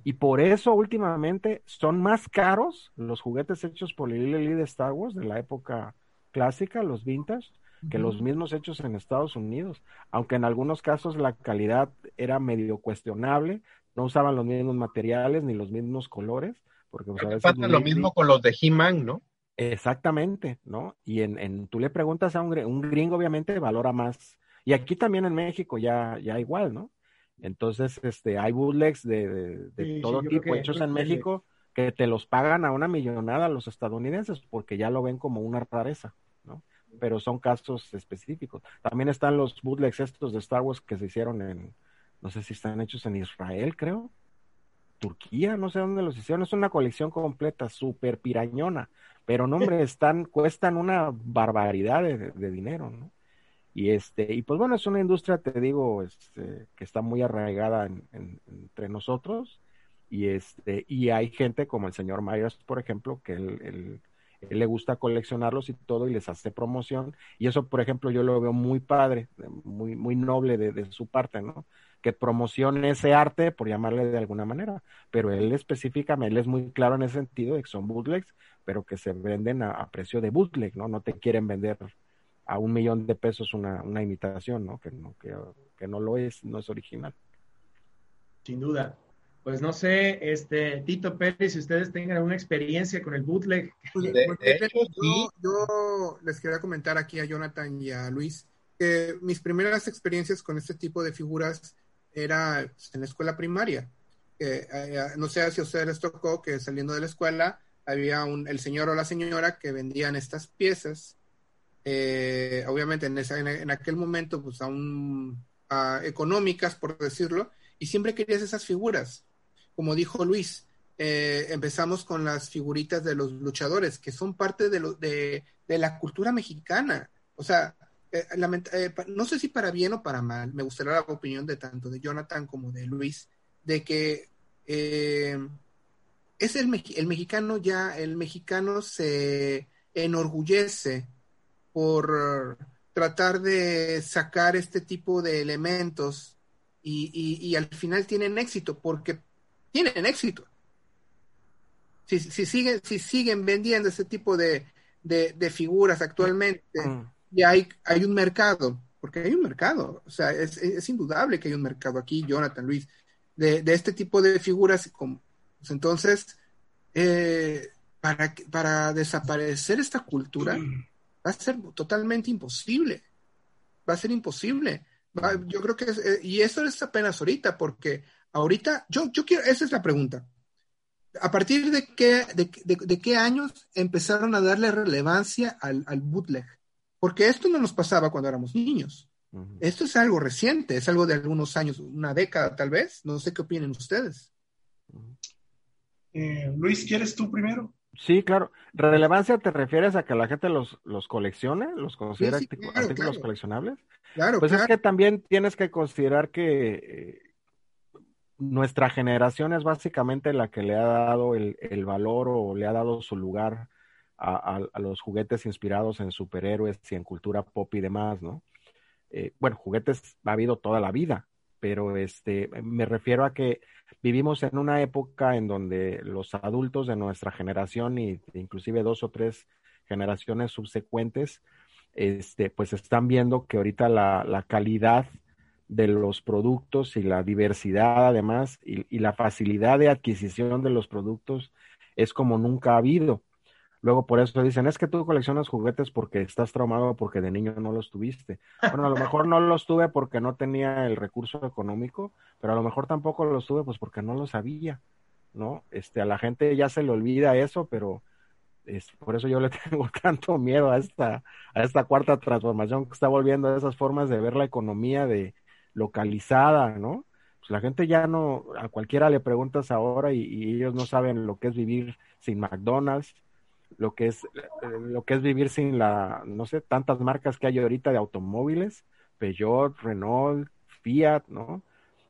Y por eso últimamente son más caros los juguetes hechos por Lili Ledy de Star Wars de la época clásica, los vintage, que los mismos hechos en Estados Unidos, aunque en algunos casos la calidad era medio cuestionable, no usaban los mismos materiales ni los mismos colores, porque pues, pasa lo mismo con los de He-Man, ¿no? Exactamente, ¿no? Y en, en, tú le preguntas a un, un, gringo, obviamente, valora más. Y aquí también en México ya, ya igual, ¿no? Entonces, este, hay bootlegs de, de, todo tipo hechos en México que te los pagan a una millonada los estadounidenses porque ya lo ven como una rareza. Pero son casos específicos. También están los bootlegs estos de Star Wars que se hicieron en, no sé si están hechos en Israel, creo. Turquía, no sé dónde los hicieron. Es una colección completa, súper pirañona pero no, hombre, están, cuestan una barbaridad de, dinero, ¿no? Y este, y pues bueno, es una industria, te digo, este, que está muy arraigada entre nosotros, y este, y hay gente como el señor Myers, por ejemplo, que él, él le gusta coleccionarlos y todo y les hace promoción. Y eso, por ejemplo, yo lo veo muy padre, muy, muy noble de, su parte, ¿no? que promocione ese arte, por llamarle de alguna manera, pero él específicamente, él es muy claro en ese sentido de que son bootlegs, pero que se venden a, precio de bootleg, ¿no? No te quieren vender a un millón de pesos una, una imitación, ¿no? Que, ¿no? que no lo es, no es original. Sin duda. Pues no sé, este Tito Pérez, si ustedes tengan alguna experiencia con el bootleg. Pues, yo, les quería comentar aquí a Jonathan y a Luis que mis primeras experiencias con este tipo de figuras era en la escuela primaria. Eh, eh, no sé si a ustedes les tocó que saliendo de la escuela había un, el señor o la señora que vendían estas piezas. Eh, obviamente en, esa, en, aquel momento, pues aún económicas, por decirlo, y siempre querías esas figuras. Como dijo Luis, empezamos con las figuritas de los luchadores, que son parte de, lo, de, la cultura mexicana. O sea, eh, eh, no sé si para bien o para mal, me gustaría la opinión de tanto de Jonathan como de Luis, de que eh, es el, el mexicano ya, el mexicano se enorgullece por tratar de sacar este tipo de elementos y, al final tienen éxito, porque tienen éxito. Si, siguen, si siguen vendiendo ese tipo de, de figuras actualmente, mm y hay, hay un mercado, porque hay un mercado, o sea, es, es indudable que hay un mercado aquí, Jonathan, Luis, de, de este tipo de figuras. Como, pues entonces, eh, para, para desaparecer esta cultura va a ser totalmente imposible, va a ser imposible. yo creo que, eh, y eso es apenas ahorita, porque ahorita, yo, yo quiero, esa es la pregunta. ¿A partir de qué, de, de, qué años empezaron a darle relevancia al, al bootleg? Porque esto no nos pasaba cuando éramos niños. Esto es algo reciente, es algo de algunos años, una década tal vez. No sé qué opinen ustedes. Eh, Luis, ¿quieres tú primero? Sí, claro. ¿Relevancia te refieres a que la gente los, los coleccione, los considera artículos coleccionables? Claro. Pues es que también tienes que considerar que eh, nuestra generación es básicamente la que le ha dado el, valor o le ha dado su lugar a, los juguetes inspirados en superhéroes y en cultura pop y demás, ¿no? Eh, bueno, juguetes ha habido toda la vida, pero este, me refiero a que vivimos en una época en donde los adultos de nuestra generación y inclusive dos o tres generaciones subsecuentes, este, pues están viendo que ahorita la calidad de los productos y la diversidad además y, la facilidad de adquisición de los productos es como nunca ha habido. Luego por eso dicen, es que tú coleccionas juguetes porque estás traumado porque de niño no los tuviste. Bueno, a lo mejor no los tuve porque no tenía el recurso económico, pero a lo mejor tampoco los tuve pues porque no lo sabía, ¿no? Este, a la gente ya se le olvida eso, pero por eso yo le tengo tanto miedo a esta, a esta cuarta transformación que está volviendo a esas formas de ver la economía de localizada, ¿no? Pues la gente ya no, a cualquiera le preguntas ahora y ellos no saben lo que es vivir sin McDonald's, lo que es eh, lo que es vivir sin la no sé tantas marcas que hay ahorita de automóviles Peugeot Renault Fiat no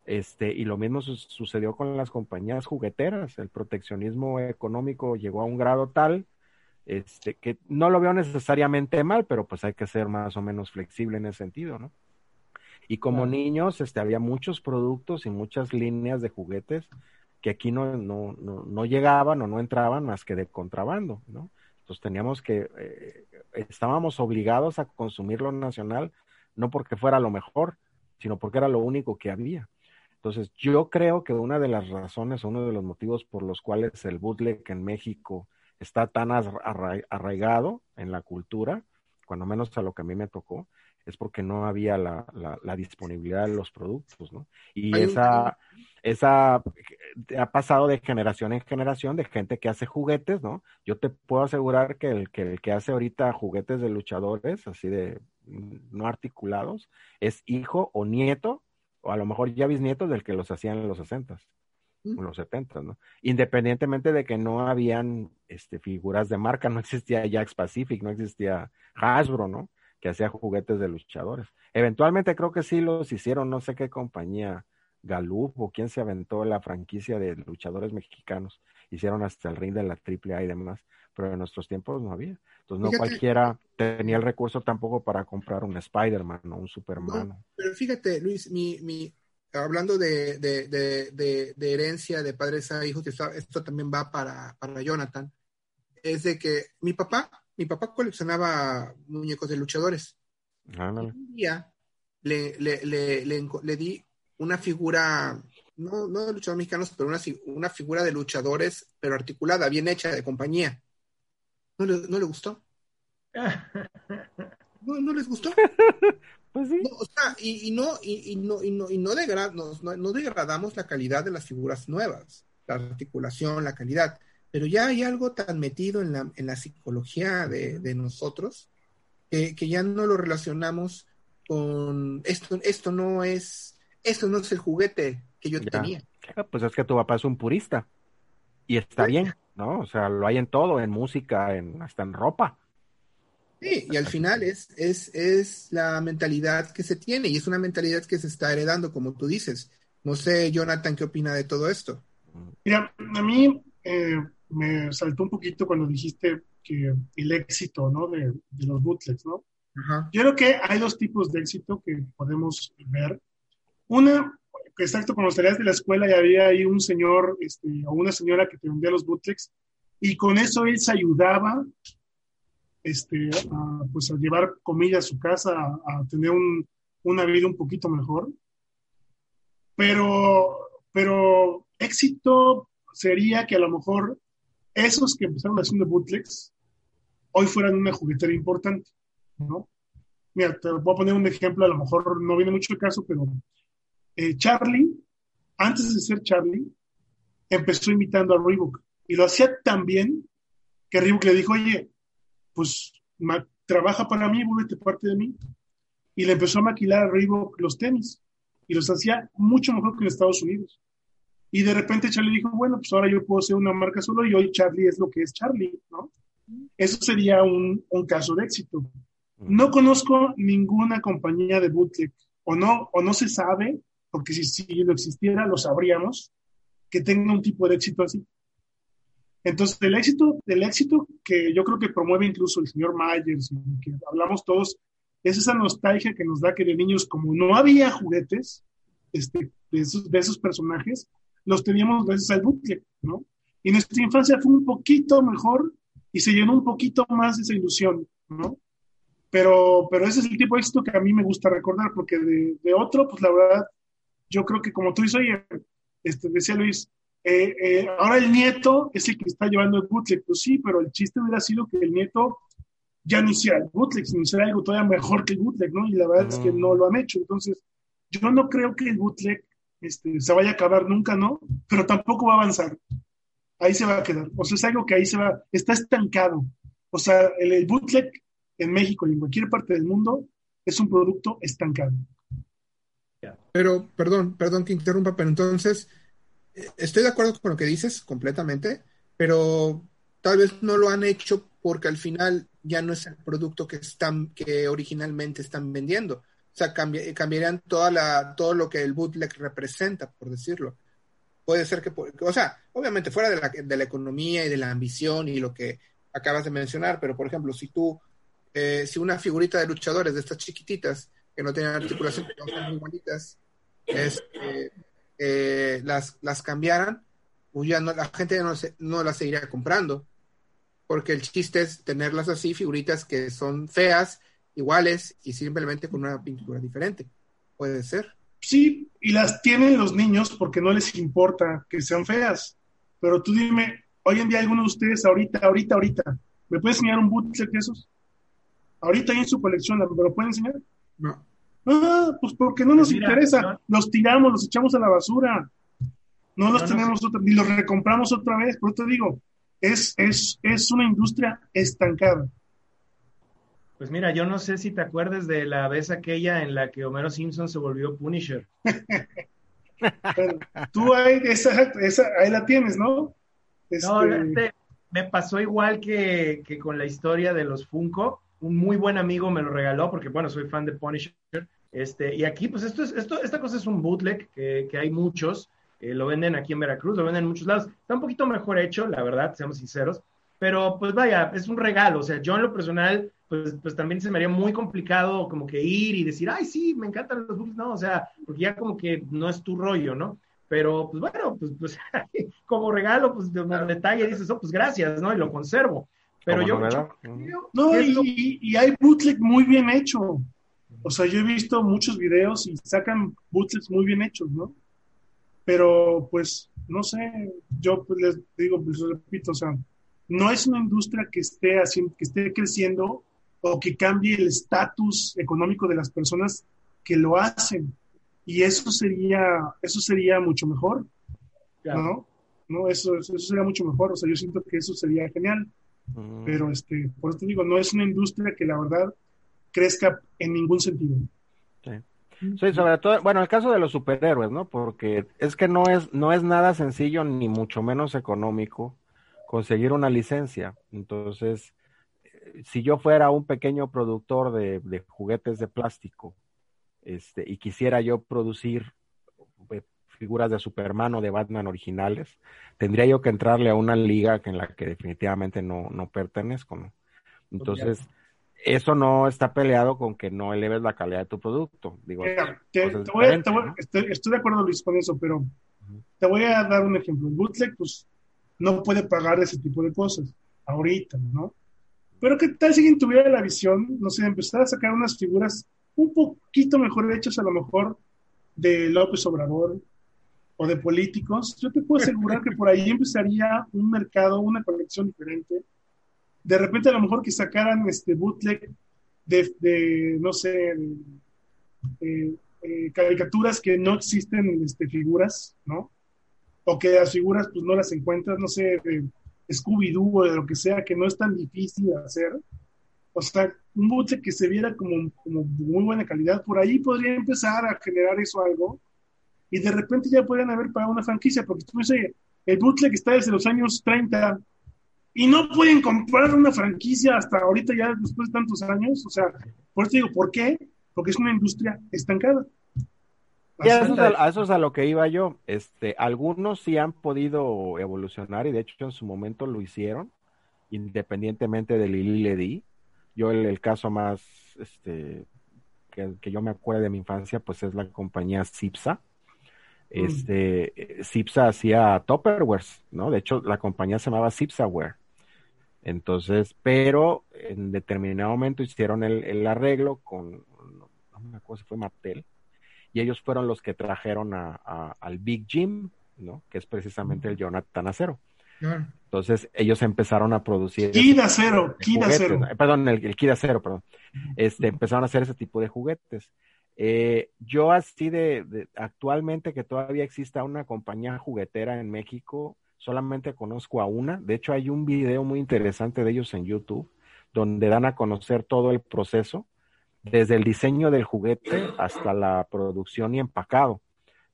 este y lo mismo sucedió con las compañías jugueteras el proteccionismo económico llegó a un grado tal este que no lo veo necesariamente mal pero pues hay que ser más o menos flexible en ese sentido no y como niños este había muchos productos y muchas líneas de juguetes que aquí no, no, no, no, llegaban o no entraban más que de contrabando, ¿no? Entonces teníamos que, eh, estábamos obligados a consumir lo nacional, no porque fuera lo mejor, sino porque era lo único que había. Entonces yo creo que una de las razones, uno de los motivos por los cuales el bootleg en México está tan arraigado en la cultura, cuando menos a lo que a mí me tocó, es porque no había la, la, disponibilidad de los productos, ¿no? Y esa, esa ha pasado de generación en generación de gente que hace juguetes, ¿no? Yo te puedo asegurar que el que, el que hace ahorita juguetes de luchadores, así de mm, no articulados, es hijo o nieto, o a lo mejor ya bisnieto del que los hacían en los sesentas en los setentas, ¿no? Independientemente de que no habían este, figuras de marca, no existía Jax Pacific, no existía Hasbro, ¿no? Que hacía juguetes de luchadores. Eventualmente creo que sí los hicieron, no sé qué compañía Galú o quién se aventó la franquicia de luchadores mexicanos. Hicieron hasta el ring de la AAA y demás, pero en nuestros tiempos no había. Entonces no cualquiera tenía el recurso tampoco para comprar un Spider-Man o un Superman. pero fíjate, Luis, mi, mi, hablando de, de, de, de, herencia de padres a hijos, esto también va para, para Jonathan, es de que mi papá, mi papá coleccionaba muñecos de luchadores. Un día le, le, le, le, di una figura, no, no de luchadores mexicanos, pero una, una figura de luchadores, pero articulada, bien hecha, de compañía. ¿No le, no le gustó? ¿No, ¿No, les gustó? pues sí. o sea, y, y, no, y, y, no, y, no, y no, no, no, degradamos la calidad de las figuras nuevas, la articulación, la calidad, pero ya hay algo tan metido en la, en la psicología de, de nosotros que, que, ya no lo relacionamos con esto, esto no es, esto no es el juguete que yo tenía. Pues es que tu papá es un purista y está bien, ¿no? O sea, lo hay en todo, en música, en, hasta en ropa. Sí, y al final es, es, es la mentalidad que se tiene y es una mentalidad que se está heredando, como tú dices. No sé, Jonathan, ¿qué opina de todo esto? Mira, a mí eh, me saltó un poquito cuando dijiste que el éxito, ¿no? De, de los bootlegs, ¿no? Yo creo que hay dos tipos de éxito que podemos ver. Una, exacto, cuando salías de la escuela y había ahí un señor este, o una señora que te vendía los bootlegs y con eso él se ayudaba este, a, pues a llevar comida a su casa, a, tener un, una vida un poquito mejor. Pero, pero éxito sería que a lo mejor esos que empezaron haciendo bootlegs hoy fueran una juguetera importante, ¿no? Mira, te voy a poner un ejemplo, a lo mejor no viene mucho el caso, pero eh, Charlie, antes de ser Charlie, empezó imitando a Reebok y lo hacía tan bien que Reebok le dijo, oye, pues trabaja para mí, vuélvete parte de mí. Y le empezó a maquilar a Reebok los tenis y los hacía mucho mejor que en Estados Unidos. Y de repente Charlie dijo, bueno, pues ahora yo puedo ser una marca solo y hoy Charlie es lo que es Charlie, ¿no? Eso sería un, un caso de éxito. No conozco ninguna compañía de bootleg, o no, o no se sabe, porque si, si lo existiera lo sabríamos, que tenga un tipo de éxito así. Entonces, el éxito, el éxito que yo creo que promueve incluso el señor Myers, que hablamos todos, es esa nostalgia que nos da que de niños, como no había juguetes este, de, esos, de esos personajes, los teníamos gracias al bucle, ¿no? Y nuestra infancia fue un poquito mejor y se llenó un poquito más esa ilusión, ¿no? Pero, pero ese es el tipo de éxito que a mí me gusta recordar, porque de, de otro, pues la verdad, yo creo que como tú dices, oye, este, decía Luis, eh, eh, ahora el nieto es el que está llevando el bootleg. Pues sí, pero el chiste hubiera sido que el nieto ya no hiciera el bootleg, sino hiciera algo todavía mejor que el bootleg, ¿no? Y la verdad es que no lo han hecho. Entonces, yo no creo que el bootleg este, se vaya a acabar nunca, ¿no? Pero tampoco va a avanzar. Ahí se va a quedar. O sea, es algo que ahí se va, está estancado. O sea, el, el bootleg en México y en cualquier parte del mundo es un producto estancado. Pero, perdón, perdón que interrumpa, pero entonces, estoy de acuerdo con lo que dices completamente, pero tal vez no lo han hecho porque al final ya no es el producto que están que originalmente están vendiendo. O sea, cambiarían toda la, todo lo que el bootleg representa, por decirlo. Puede ser que, o sea, obviamente fuera de la, de la economía y de la ambición y lo que acabas de mencionar, pero por ejemplo, si tú, eh, si una figurita de luchadores de estas chiquititas que no tienen articulación, que son muy bonitas, este, eh, las, las cambiaran, pues ya no, la gente no, no las seguiría comprando. Porque el chiste es tenerlas así, figuritas que son feas, iguales y simplemente con una pintura diferente. Puede ser. Sí, y las tienen los niños porque no les importa que sean feas. Pero tú dime, hoy en día alguno de ustedes, ahorita, ahorita, ahorita, ¿me puede enseñar un bootleg de esos? Ahorita hay en su colección, ¿me lo pueden enseñar? No. Ah, pues porque no nos pues interesa. Los tiramos, los echamos a la basura. No los tenemos otra, ni los recompramos otra vez. Por eso te digo, es, es, es una industria estancada. Pues mira, yo no sé si te acuerdas de la vez aquella en la que Homero Simpson se volvió Punisher. tú ahí, esa, esa, ahí la tienes, ¿no? No, este, me pasó igual que, que, con la historia de los Funko. Un muy buen amigo me lo regaló porque, bueno, soy fan de Punisher Este, y aquí, pues esto es, esto, esta cosa es un bootleg, que, que hay muchos, eh, lo venden aquí en Veracruz, lo venden en muchos lados. Está un poquito mejor hecho, la verdad, seamos sinceros, pero pues vaya, es un regalo. O sea, yo en lo personal, pues, pues también se me haría muy complicado como que ir y decir, ay, sí, me encantan los bootlegs, no, o sea, porque ya como que no es tu rollo, ¿no? Pero, pues bueno, pues, pues como regalo, pues de un detalle dices, oh, pues gracias, ¿no? Y lo conservo. Pero yo, No, y, y, hay bootleg muy bien hecho. O sea, yo he visto muchos videos y sacan bootlegs muy bien hechos, ¿no? Pero, pues, no sé, yo pues, les digo, pues repito, o sea, no es una industria que esté haciendo, que esté creciendo o que cambie el estatus económico de las personas que lo hacen. Y eso sería, eso sería mucho mejor, ¿no? No, eso, eso sería mucho mejor. O sea, yo siento que eso sería genial. Mm. Pero, este, por eso te digo, no es una industria que la verdad crezca en ningún sentido. Sí. sobre todo, bueno, el caso de los superhéroes, ¿no? Porque es que no es, no es nada sencillo ni mucho menos económico conseguir una licencia. Entonces, si yo fuera un pequeño productor de, de juguetes de plástico, este, y quisiera yo producir eh, figuras de Superman o de Batman originales, tendría yo que entrarle a una liga en la que definitivamente no, no pertenezco, ¿no? Entonces, eso no está peleado con que no eleves la calidad de tu producto. Digo, estoy, de acuerdo, Luis, con eso, pero te voy a dar un ejemplo. El bootleg, pues, no puede pagar ese tipo de cosas ahorita, ¿no? Pero ¿qué tal si alguien tuviera la visión, no sé, empezar a sacar unas figuras un poquito mejor hechas a lo mejor de López Obrador o de políticos? Yo te puedo asegurar que por ahí empezaría un mercado, una colección diferente de repente a lo mejor que sacaran este bootleg de, no sé, eh, caricaturas que no existen este, figuras, ¿no? O que las figuras pues no las encuentras, no sé, Scooby-Doo o de lo que sea, que no es tan difícil de hacer. O sea, un bootleg que se viera como, como muy buena calidad, por ahí podría empezar a generar eso algo. Y de repente ya podrían haber para una franquicia, porque tú dices, el bootleg está desde los años 30, y no pueden comprar una franquicia hasta ahorita ya después de tantos años. O sea, por eso digo, ¿por qué? Porque es una industria estancada. Y a, eso es a, lo que iba yo. Este, algunos sí han podido evolucionar y de hecho en su momento lo hicieron, independientemente de Lili Ledi. Yo el, el, caso más este, que, que, yo me acuerdo de mi infancia, pues es la compañía Cipsa. Mm. Este, Cipsa hacía Topperwares, ¿no? De hecho, la compañía se llamaba Cipsaware. Entonces, pero en determinado momento hicieron el, arreglo con, no me acuerdo si fue Mattel, y ellos fueron los que trajeron a, al Big Jim, ¿no? Que es precisamente el Jonathan Acero. Entonces, ellos empezaron a producir. Kid Acero, Kid Acero. Perdón, el, el Kid Acero, perdón. Este, empezaron a hacer ese tipo de juguetes. Eh, yo así de, de, actualmente que todavía exista una compañía juguetera en México, solamente conozco a una. De hecho, hay un video muy interesante de ellos en YouTube donde dan a conocer todo el proceso, desde el diseño del juguete hasta la producción y empacado.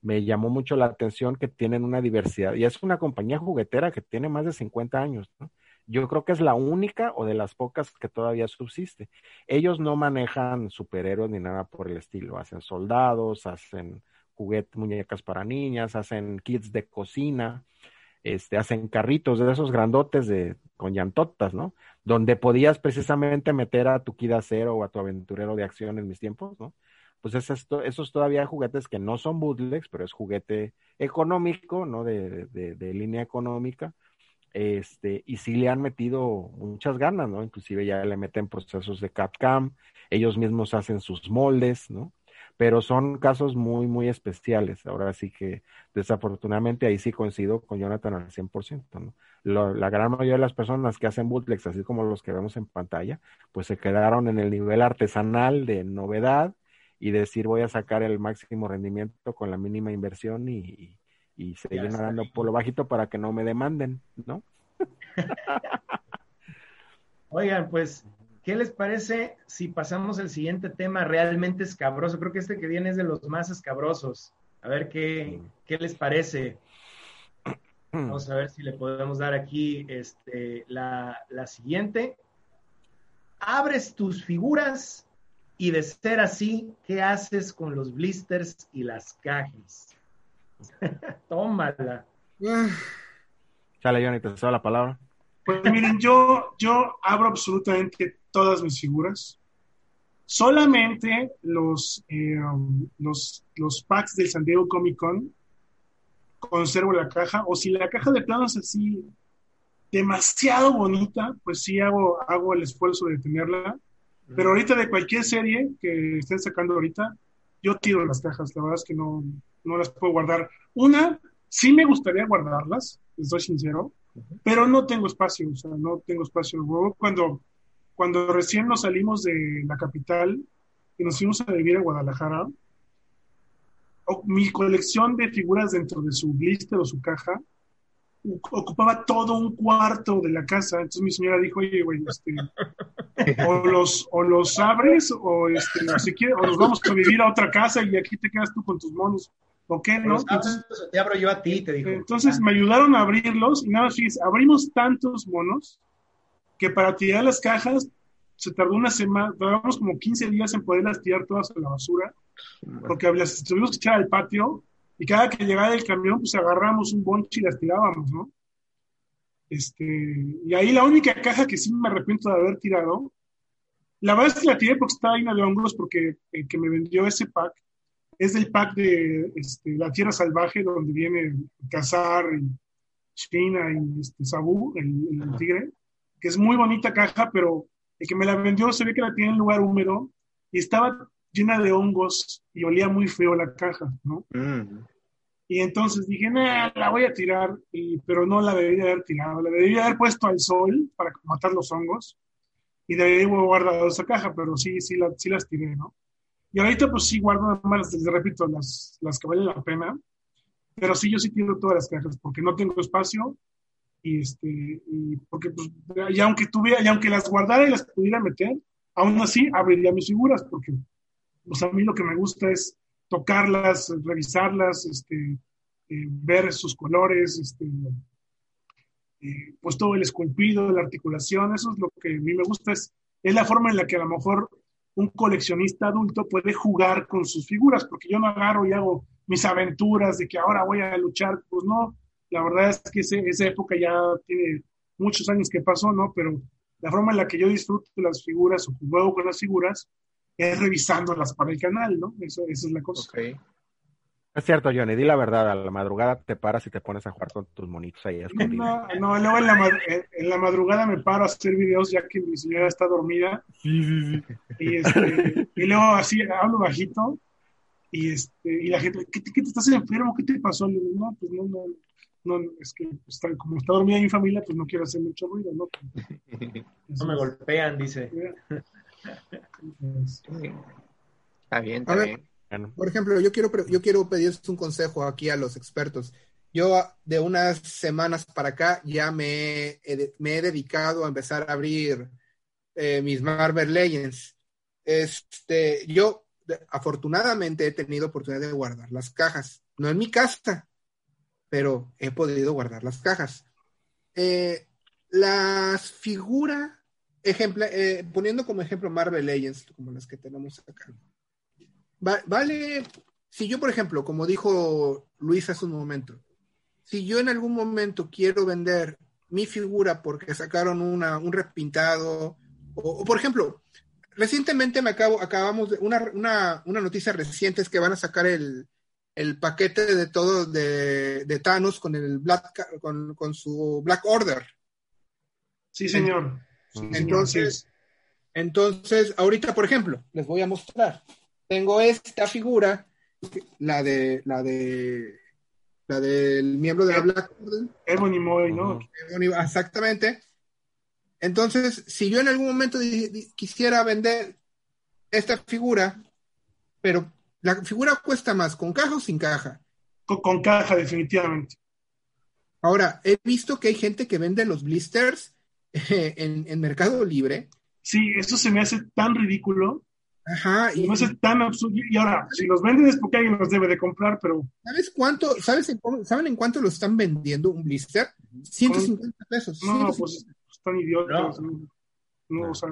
Me llamó mucho la atención que tienen una diversidad y es una compañía juguetera que tiene más de 50 años. Yo creo que es la única o de las pocas que todavía subsiste. Ellos no manejan superhéroes ni nada por el estilo. Hacen soldados, hacen juguetes, muñecas para niñas, hacen kits de cocina, este, hacen carritos de esos grandotes de, con llantotas, ¿no? Donde podías precisamente meter a tu Kid Acero o a tu aventurero de acción en mis tiempos, ¿no? Pues esos todavía juguetes que no son bootlegs, pero es juguete económico, ¿no? De, de, de línea económica. Este, y sí le han metido muchas ganas, ¿no? Inclusive ya le meten procesos de CAD-CAM, ellos mismos hacen sus moldes, ¿no? Pero son casos muy, muy especiales. Ahora sí que desafortunadamente ahí sí coincido con Jonathan al 100%. ¿no? la gran mayoría de las personas que hacen bootlegs, así como los que vemos en pantalla, pues se quedaron en el nivel artesanal de novedad y decir voy a sacar el máximo rendimiento con la mínima inversión y, y, seguir nadando por lo bajito para que no me demanden, ¿no? Oigan, pues ¿Qué les parece si pasamos al siguiente tema realmente escabroso? Creo que este que viene es de los más escabrosos. A ver qué, qué les parece. Vamos a ver si le podemos dar aquí este, la, la siguiente. Abres tus figuras Y de ser así, ¿qué haces con los blisters y las cajas? Tómala. Chale, Johnny, te la palabra. Pues miren, yo, yo abro absolutamente todas mis figuras. Solamente los, eh, los, los packs del San Diego Comic Con conservo la caja. O si la caja de plano es así demasiado bonita, pues sí hago, hago el esfuerzo de tenerla. Pero ahorita de cualquier serie que estén sacando ahorita, yo tiro las cajas. La verdad es que no, no las puedo guardar. Una, sí me gustaría guardarlas, estoy sincero, pero no tengo espacio, o sea, no tengo espacio. Cuando, cuando recién nos salimos de la capital y nos fuimos a vivir a Guadalajara, mi colección de figuras dentro de su blister o su caja ocupaba todo un cuarto de la casa. Entonces mi señora dijo, oye, güey, este, o, los, o los abres o, este, o, si quieres, o nos vamos a vivir a otra casa y aquí te quedas tú con tus monos. ¿O qué, no? Entonces, te abro yo a ti, te dijo. Entonces me ayudaron a abrirlos y nada más, abrimos tantos monos que para tirar las cajas se tardó una semana, tardamos como 15 días en poderlas tirar todas a la basura, porque las tuvimos que echar al patio y cada que llegaba el camión, pues agarramos un bonche y las tirábamos, ¿no? Este, y ahí la única caja que sí me arrepiento de haber tirado, la verdad es que la tiré porque estaba llena de hongos, porque el que me vendió ese pack es del pack de este, La Tierra Salvaje, donde viene Cazar, y China y este, Sabu, el, tigre, que es muy bonita caja, pero el que me la vendió se ve que la tiene en lugar húmedo y estaba llena de hongos y olía muy feo la caja, ¿no? Mm. Y entonces dije, nah, la voy a tirar, y, pero no la debería haber tirado, la debería haber puesto al sol para matar los hongos y debería haber guardado esa caja, pero sí, sí, la, sí las tiré, ¿no? Y ahorita pues sí guardo nada más, les repito, las, las que valen la pena. Pero sí, yo sí quiero todas las cajas porque no tengo espacio este y porque pues aunque tuviera y aunque las guardara y las pudiera meter aún así abriría mis figuras porque pues a mí lo que me gusta es tocarlas revisarlas este eh, ver sus colores este eh, pues todo el esculpido la articulación eso es lo que a mí me gusta es es la forma en la que a lo mejor un coleccionista adulto puede jugar con sus figuras, porque yo no agarro y hago mis aventuras de que ahora voy a luchar, pues no, la verdad es que esa época ya tiene muchos años que pasó, ¿no? Pero la forma en la que yo disfruto de las figuras o juego con las figuras es revisándolas para el canal, ¿no? Eso, esa es la cosa. Okay. Es cierto, Johnny, di la verdad, a la madrugada te paras y te pones a jugar con tus monitos ahí No, no, luego en la, en la, madrugada me paro a hacer videos ya que mi señora está dormida. Sí, sí, sí. Y, este, y luego así hablo bajito y, este, y la gente, ¿qué, te, qué te estás enfermo? ¿Qué te pasó? Le digo, no, pues no, no, no, es que está, como está dormida mi familia, pues no quiero hacer mucho ruido, ¿no? no me golpean, dice. Está bien, está bien. Por ejemplo, yo quiero, yo quiero pedirles un consejo aquí a los expertos. Yo de unas semanas para acá ya me he, me he dedicado a empezar a abrir eh, mis Marvel Legends. Este, yo afortunadamente he tenido oportunidad de guardar las cajas. No en mi casa, pero he podido guardar las cajas. Eh, las figuras, eh, poniendo como ejemplo Marvel Legends, como las que tenemos acá vale, si yo, por ejemplo, como dijo Luis hace un momento, si yo en algún momento quiero vender mi figura porque sacaron una, un repintado, o, por ejemplo, recientemente me acabo, acabamos de, una, una, una noticia reciente es que van a sacar el, el paquete de todo de, de Thanos con el Black, con, con, su Black Order. Sí, señor. Entonces, entonces, ahorita, por ejemplo, les voy a mostrar tengo esta figura, la de la de la del miembro de la Black Order. Ebony Moy, ¿no? exactamente. Entonces, si yo en algún momento quisiera vender esta figura, pero la figura cuesta más, ¿con caja o sin caja? Con, caja, definitivamente. Ahora, he visto que hay gente que vende los blisters en, en Mercado Libre. Sí, eso se me hace tan ridículo. Ajá. Y no es tan absurdo. Y ahora, si los venden es porque alguien los debe de comprar, pero. ¿Sabes cuánto? ¿Sabes en, ¿Saben en cuánto lo están vendiendo un blister? 150 pesos. No, pues están idiotas. No. o sea,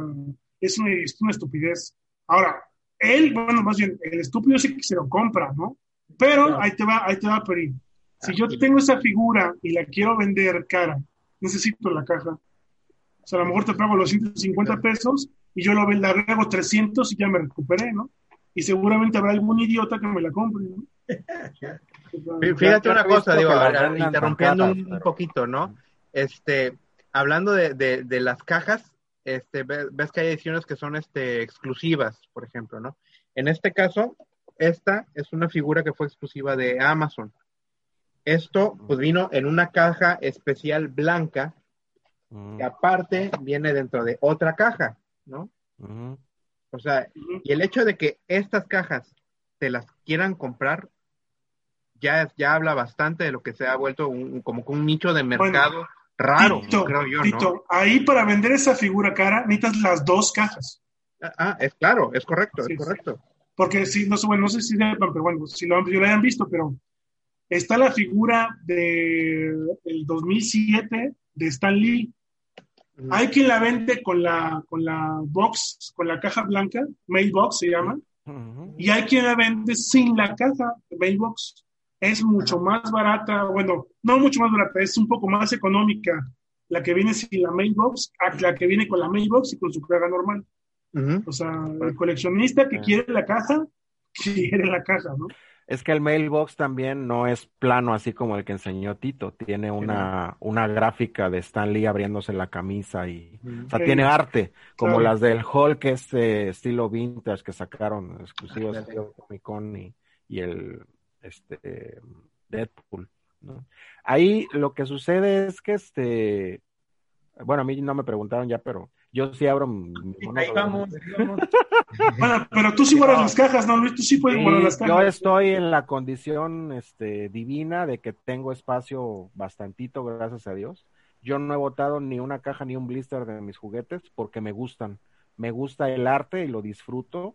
es una, es una estupidez. Ahora, él, bueno, más bien, el estúpido sí que se lo compra, ¿no? Pero ahí te va, ahí te va, Peri. Si yo tengo esa figura y la quiero vender cara, necesito la caja. O sea, a lo mejor te pago los 150 pesos y yo lo, la agrego 300 y ya me recuperé, ¿no? Y seguramente habrá algún idiota que me la compre, ¿no? Fíjate una cosa, digo, interrumpiendo un, poquito, ¿no? Este, hablando de, de, las cajas, este, ves que hay ediciones que son este, exclusivas, por ejemplo, ¿no? En este caso, esta es una figura que fue exclusiva de Amazon. Esto, pues vino en una caja especial blanca, que aparte viene dentro de otra caja, ¿no? O sea, y el hecho de que estas cajas te las quieran comprar, ya, ya habla bastante de lo que se ha vuelto un, como un nicho de mercado raro, creo yo, ¿no? ahí para vender esa figura cara necesitas las dos cajas. Ah, ah es claro, es correcto, es correcto. Porque si, no, bueno, no sé si sepan, pero bueno, si lo, lo hayan visto, pero está la figura de el 2007 de Stan Lee. Hay quien la vende con la, con la box, con la caja blanca, mailbox se llama, y hay quien la vende sin la caja mailbox es mucho más barata, bueno, no mucho más barata, es un poco más económica la que viene sin la mailbox a la que viene con la mailbox y con su carga normal. O sea, el coleccionista que quiere la caja, quiere la caja, ¿no? Es que el mailbox también no es plano así como el que enseñó Tito, tiene una, una gráfica de Stan Lee abriéndose la camisa y, o sea, tiene arte, como las del Hulk, este estilo vintage que sacaron exclusivos de Comic Con y, y el este Deadpool. ¿no? Ahí lo que sucede es que este, bueno, a mí no me preguntaron ya, pero yo sí abro. Ahí vamos, bueno, pero tú sí guardas las cajas, ¿no, Luis? Tú sí puedes guardar las cajas. Yo estoy en la condición este, divina de que tengo espacio bastantito, gracias a Dios. Yo no he botado ni una caja ni un blister de mis juguetes porque me gustan. Me gusta el arte y lo disfruto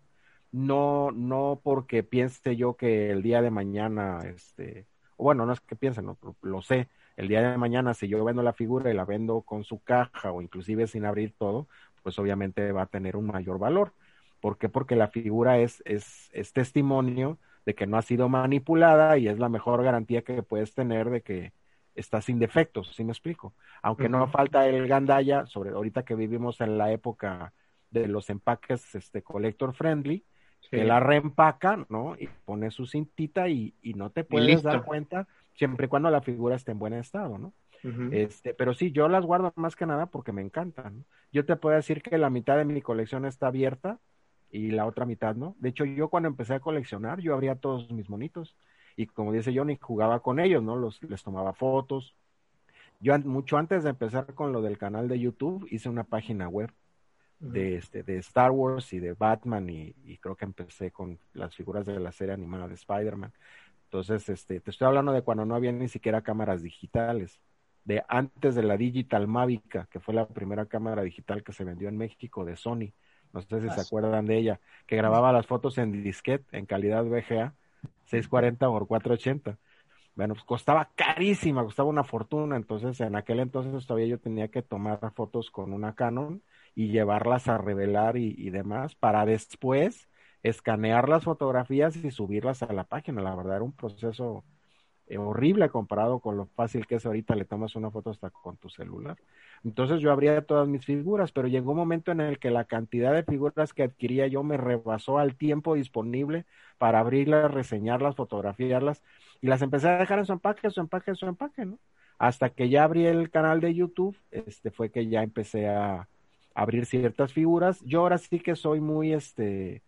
no, no porque piense yo que el día de mañana, este, bueno, no es que piense, no, lo sé, el día de mañana si yo vendo la figura y la vendo con su caja o inclusive sin abrir todo, pues obviamente va a tener un mayor valor. ¿Por qué? Porque la figura es, es, es testimonio de que no ha sido manipulada y es la mejor garantía que puedes tener de que está sin defectos, ¿sí me explico? Aunque no falta el gandaya, sobre ahorita que vivimos en la época de los empaques este collector friendly, que la reempaca, ¿no? Y pone su cintita y, y no te puedes dar cuenta siempre y cuando la figura esté en buen estado, ¿no? Este, pero sí, yo las guardo más que nada porque me encantan. Yo te puedo decir que la mitad de mi colección está abierta y la otra mitad no. De hecho, yo cuando empecé a coleccionar, yo abría todos mis monitos y como dice Johnny, jugaba con ellos, ¿no? Los, les tomaba fotos. Yo mucho antes de empezar con lo del canal de YouTube, hice una página web de, este, de Star Wars y de Batman y, creo que empecé con las figuras de la serie animada de Spider-Man. Entonces, este, te estoy hablando de cuando no había ni siquiera cámaras digitales, de antes de la Digital Mavica, que fue la primera cámara digital que se vendió en México de Sony. No sé si se acuerdan de ella, que grababa las fotos en disquete en calidad VGA, 640 por 480. Bueno, pues costaba carísima, costaba una fortuna. Entonces, en aquel entonces todavía yo tenía que tomar fotos con una Canon y llevarlas a revelar y, demás para después escanear las fotografías y subirlas a la página. La verdad era un proceso eh, horrible comparado con lo fácil que es ahorita, le tomas una foto hasta con tu celular. Entonces yo abría todas mis figuras, pero llegó un momento en el que la cantidad de figuras que adquiría yo me rebasó al tiempo disponible para abrirlas, reseñarlas, fotografiarlas y las empecé a dejar en su empaque, su empaque, su empaque, ¿no? Hasta que ya abrí el canal de YouTube, este fue que ya empecé a, abrir ciertas figuras. Yo ahora sí que soy muy, este,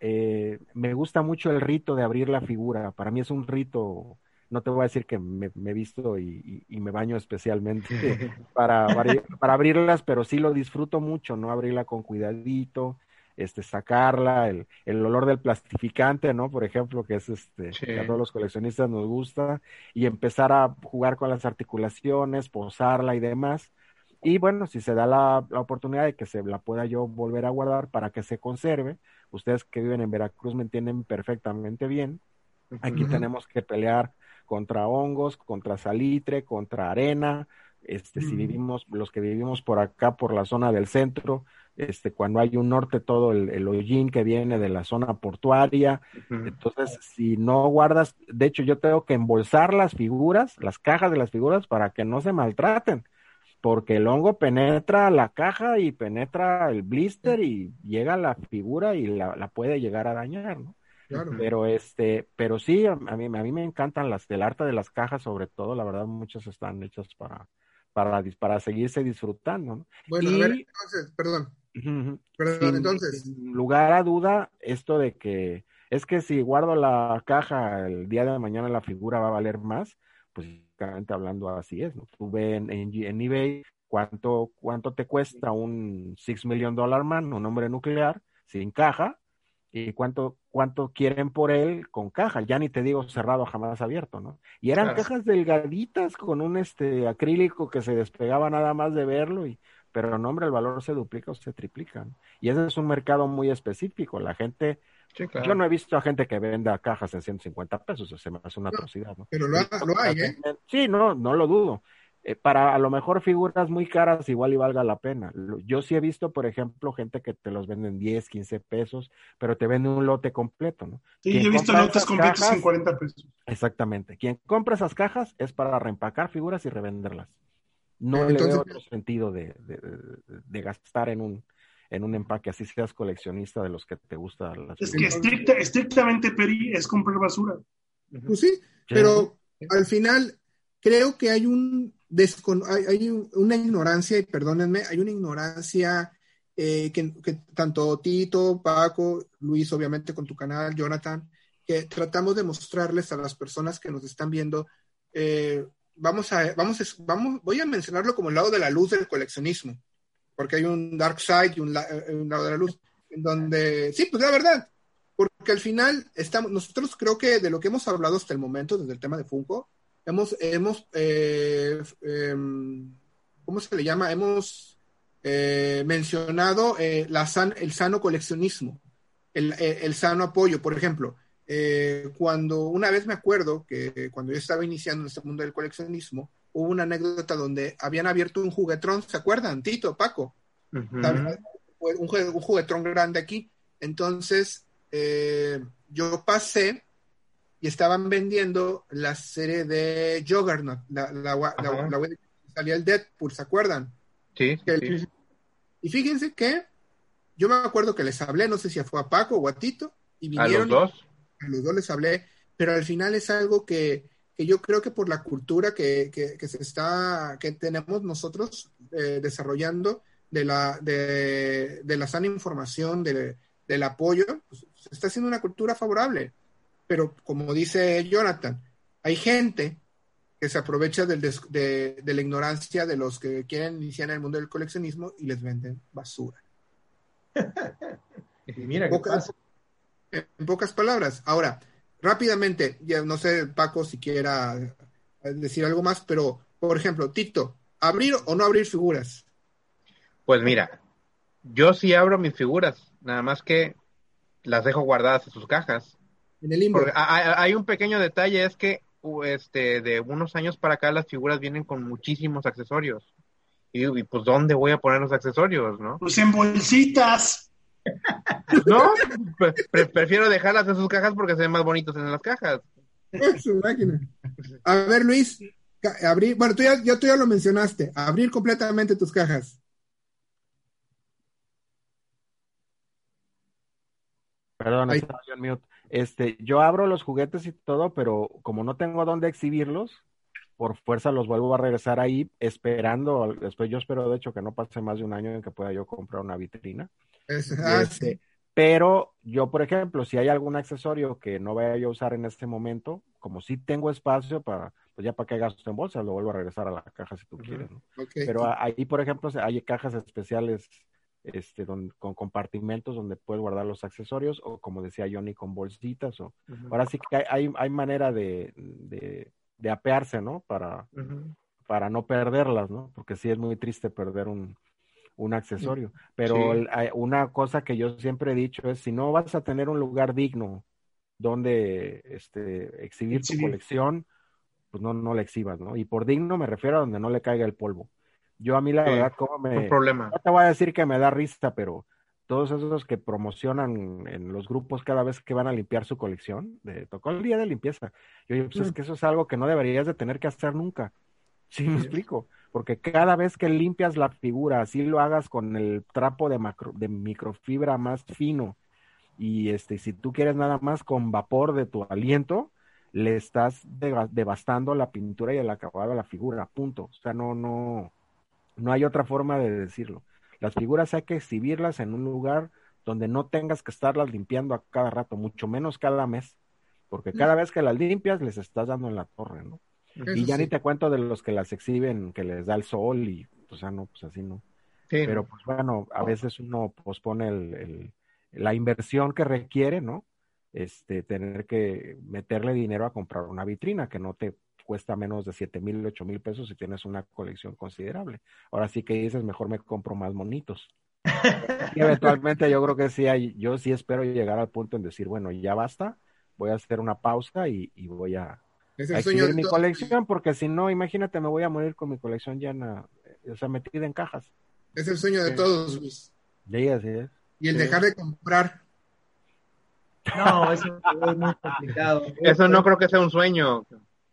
eh, me gusta mucho el rito de abrir la figura. Para mí es un rito, no te voy a decir que me, he visto y, me baño especialmente para, para abrirlas, pero sí lo disfruto mucho, ¿no? Abrirla con cuidadito, este, sacarla, el, el olor del plastificante, ¿no? Por ejemplo, que es este, que a todos los coleccionistas nos gusta, y empezar a jugar con las articulaciones, posarla y demás. Y bueno, si se da la, la, oportunidad de que se la pueda yo volver a guardar para que se conserve, ustedes que viven en Veracruz me entienden perfectamente bien. Aquí tenemos que pelear contra hongos, contra salitre, contra arena, Este, si vivimos, los que vivimos por acá, por la zona del centro, este, cuando hay un norte, todo el, el hollín que viene de la zona portuaria. Entonces, si no guardas, de hecho, yo tengo que embolsar las figuras, las cajas de las figuras, para que no se maltraten, porque el hongo penetra la caja y penetra el blister y llega a la figura y la, la puede llegar a dañar, ¿no? Claro. Pero este, pero sí, a mí, a mí me encantan las del arte de las cajas, sobre todo, la verdad, muchas están hechas para, para, para seguirse disfrutando. ¿no? Bueno, a ver, entonces, perdón, sin, entonces. lugar a duda, esto de que es que si guardo la caja el día de mañana la figura va a valer más, pues hablando así es, ¿no? Tú ves en, en, eBay cuánto, cuánto te cuesta un Six Million Dollar Man, un hombre nuclear, sin caja, y cuánto, cuánto quieren por él con caja, ya ni te digo cerrado, jamás abierto, ¿no? Y eran cajas delgaditas con un este acrílico que se despegaba nada más de verlo y pero no, hombre, el valor se duplica o se triplica. Y ese es un mercado muy específico. La gente, yo no he visto a gente que venda cajas en 150 pesos, se me hace una atrocidad. ¿no? Pero lo, hay, ¿eh? Sí, no, no lo dudo. Eh, para a lo mejor figuras muy caras igual y valga la pena. Yo sí he visto, por ejemplo, gente que te los venden 10, 15 pesos, pero te venden un lote completo, ¿no? Sí, he visto lotes completos en 40 pesos. Exactamente. Quien compra esas cajas es para reempacar figuras y revenderlas. No le veo otro sentido de, de, gastar en un, en un empaque, así seas coleccionista de los que te gusta. es que estrictamente, Peri, es comprar basura. Pues sí, pero al final creo que hay un hay, una ignorancia, y perdónenme, hay una ignorancia eh, que, tanto Tito, Paco, Luis, obviamente con tu canal, Jonathan, que tratamos de mostrarles a las personas que nos están viendo eh, vamos a, vamos, a, vamos, voy a mencionarlo como el lado de la luz del coleccionismo, porque hay un dark side y un, eh, un lado de la luz, en donde, sí, pues la verdad, porque al final estamos, nosotros creo que de lo que hemos hablado hasta el momento, desde el tema de Funko, hemos, hemos, eh, em, ¿cómo se le llama? Hemos eh, mencionado la san, el sano coleccionismo, el, el, sano apoyo, por ejemplo. Eh, cuando una vez me acuerdo que cuando yo estaba iniciando en este mundo del coleccionismo, hubo una anécdota donde habían abierto un juguetrón, ¿se acuerdan? Tito, Paco. un, juguetrón grande aquí. Entonces, eh, yo pasé y estaban vendiendo la serie de Juggernaut, la, la, la, la, salía el Deadpool, ¿se acuerdan? Sí, Y fíjense que yo me acuerdo que les hablé, no sé si fue a Paco o a Tito, y vinieron. ¿A los dos? a los dos les hablé, pero al final es algo que, que yo creo que por la cultura que, que, se está, que tenemos nosotros eh, desarrollando de la, de, de, la sana información, de, del apoyo, pues, se está haciendo una cultura favorable. Pero como dice Jonathan, hay gente que se aprovecha del de, de, la ignorancia de los que quieren iniciar en el mundo del coleccionismo y les venden basura. mira en pocas palabras. Ahora, rápidamente, ya no sé, Paco, si quiera decir algo más, pero, por ejemplo, Tito, ¿abrir o no abrir figuras? Pues mira, yo sí abro mis figuras, nada más que las dejo guardadas en sus cajas. En el limbo. Hay, un pequeño detalle, es que este, de unos años para acá las figuras vienen con muchísimos accesorios. Y, y, pues, ¿dónde voy a poner los accesorios, no? Pues en bolsitas. No, prefiero dejarlas en sus cajas porque se ven más bonitos en las cajas. A ver, Luis, abrir, bueno, tú ya, tú ya lo mencionaste, abrir completamente tus cajas. Perdón, estaba yo en mute. Este, yo abro los juguetes y todo, pero como no tengo dónde exhibirlos, por fuerza los vuelvo a regresar ahí, esperando, después yo espero de hecho que no pase más de un año en que pueda yo comprar una vitrina. Ah, este, pero yo, por ejemplo, si hay algún accesorio que no vaya yo a usar en este momento, como si tengo espacio para, pues ya para que gasto en bolsa, lo vuelvo a regresar a la caja si tú quieres, Pero ahí, por ejemplo, hay cajas especiales este, con compartimentos donde puedes guardar los accesorios o como decía Johnny con bolsitas o ahora sí que hay, hay manera de, de, apearse, ¿no? Para, para no perderlas, ¿no? Porque sí es muy triste perder un, un accesorio. Pero una cosa que yo siempre he dicho es, si no vas a tener un lugar digno donde este, exhibir tu colección, pues no, no la exhibas, ¿no? Y por digno me refiero a donde no le caiga el polvo. Yo a mí la Sí, verdad, como me... Un problema. No te voy a decir que me da risa, pero todos esos que promocionan en los grupos cada vez que van a limpiar su colección, de tocó el día de limpieza. Yo digo, pues es que eso es algo que no deberías de tener que hacer nunca. Sí, me explico. Porque cada vez que limpias la figura, así lo hagas con el trapo de, macro, de microfibra más fino, y este, si tú quieres nada más con vapor de tu aliento, le estás deva- devastando la pintura y el acabado de la figura, punto. O sea, no, no, no hay otra forma de decirlo. Las figuras hay que exhibirlas en un lugar donde no tengas que estarlas limpiando a cada rato, mucho menos cada mes, porque cada vez que las limpias les estás dando en la torre, ¿no? Eso Y ya sí. ni te cuento de los que las exhiben, que les da el sol y, o sea, no, pues así no. Sí. Pero pues bueno, a veces uno pospone el, el- la inversión que requiere, ¿no? Este, tener que meterle dinero a comprar una vitrina que no te cuesta menos de siete mil, ocho mil pesos si tienes una colección considerable. Ahora sí que dices, mejor me compro más monitos. Y eventualmente yo creo que sí, hay, yo sí espero llegar al punto en decir, bueno, ya basta, voy a hacer una pausa y, y voy a, Es a el sueño exhibir de mi colección, porque si no, imagínate, me voy a morir con mi colección llena, eh, o sea, metida en cajas. Es el sueño de Sí. todos, Luis. Así es. Y el Sí. dejar de comprar. No, eso es muy complicado. Eso no creo que sea un sueño.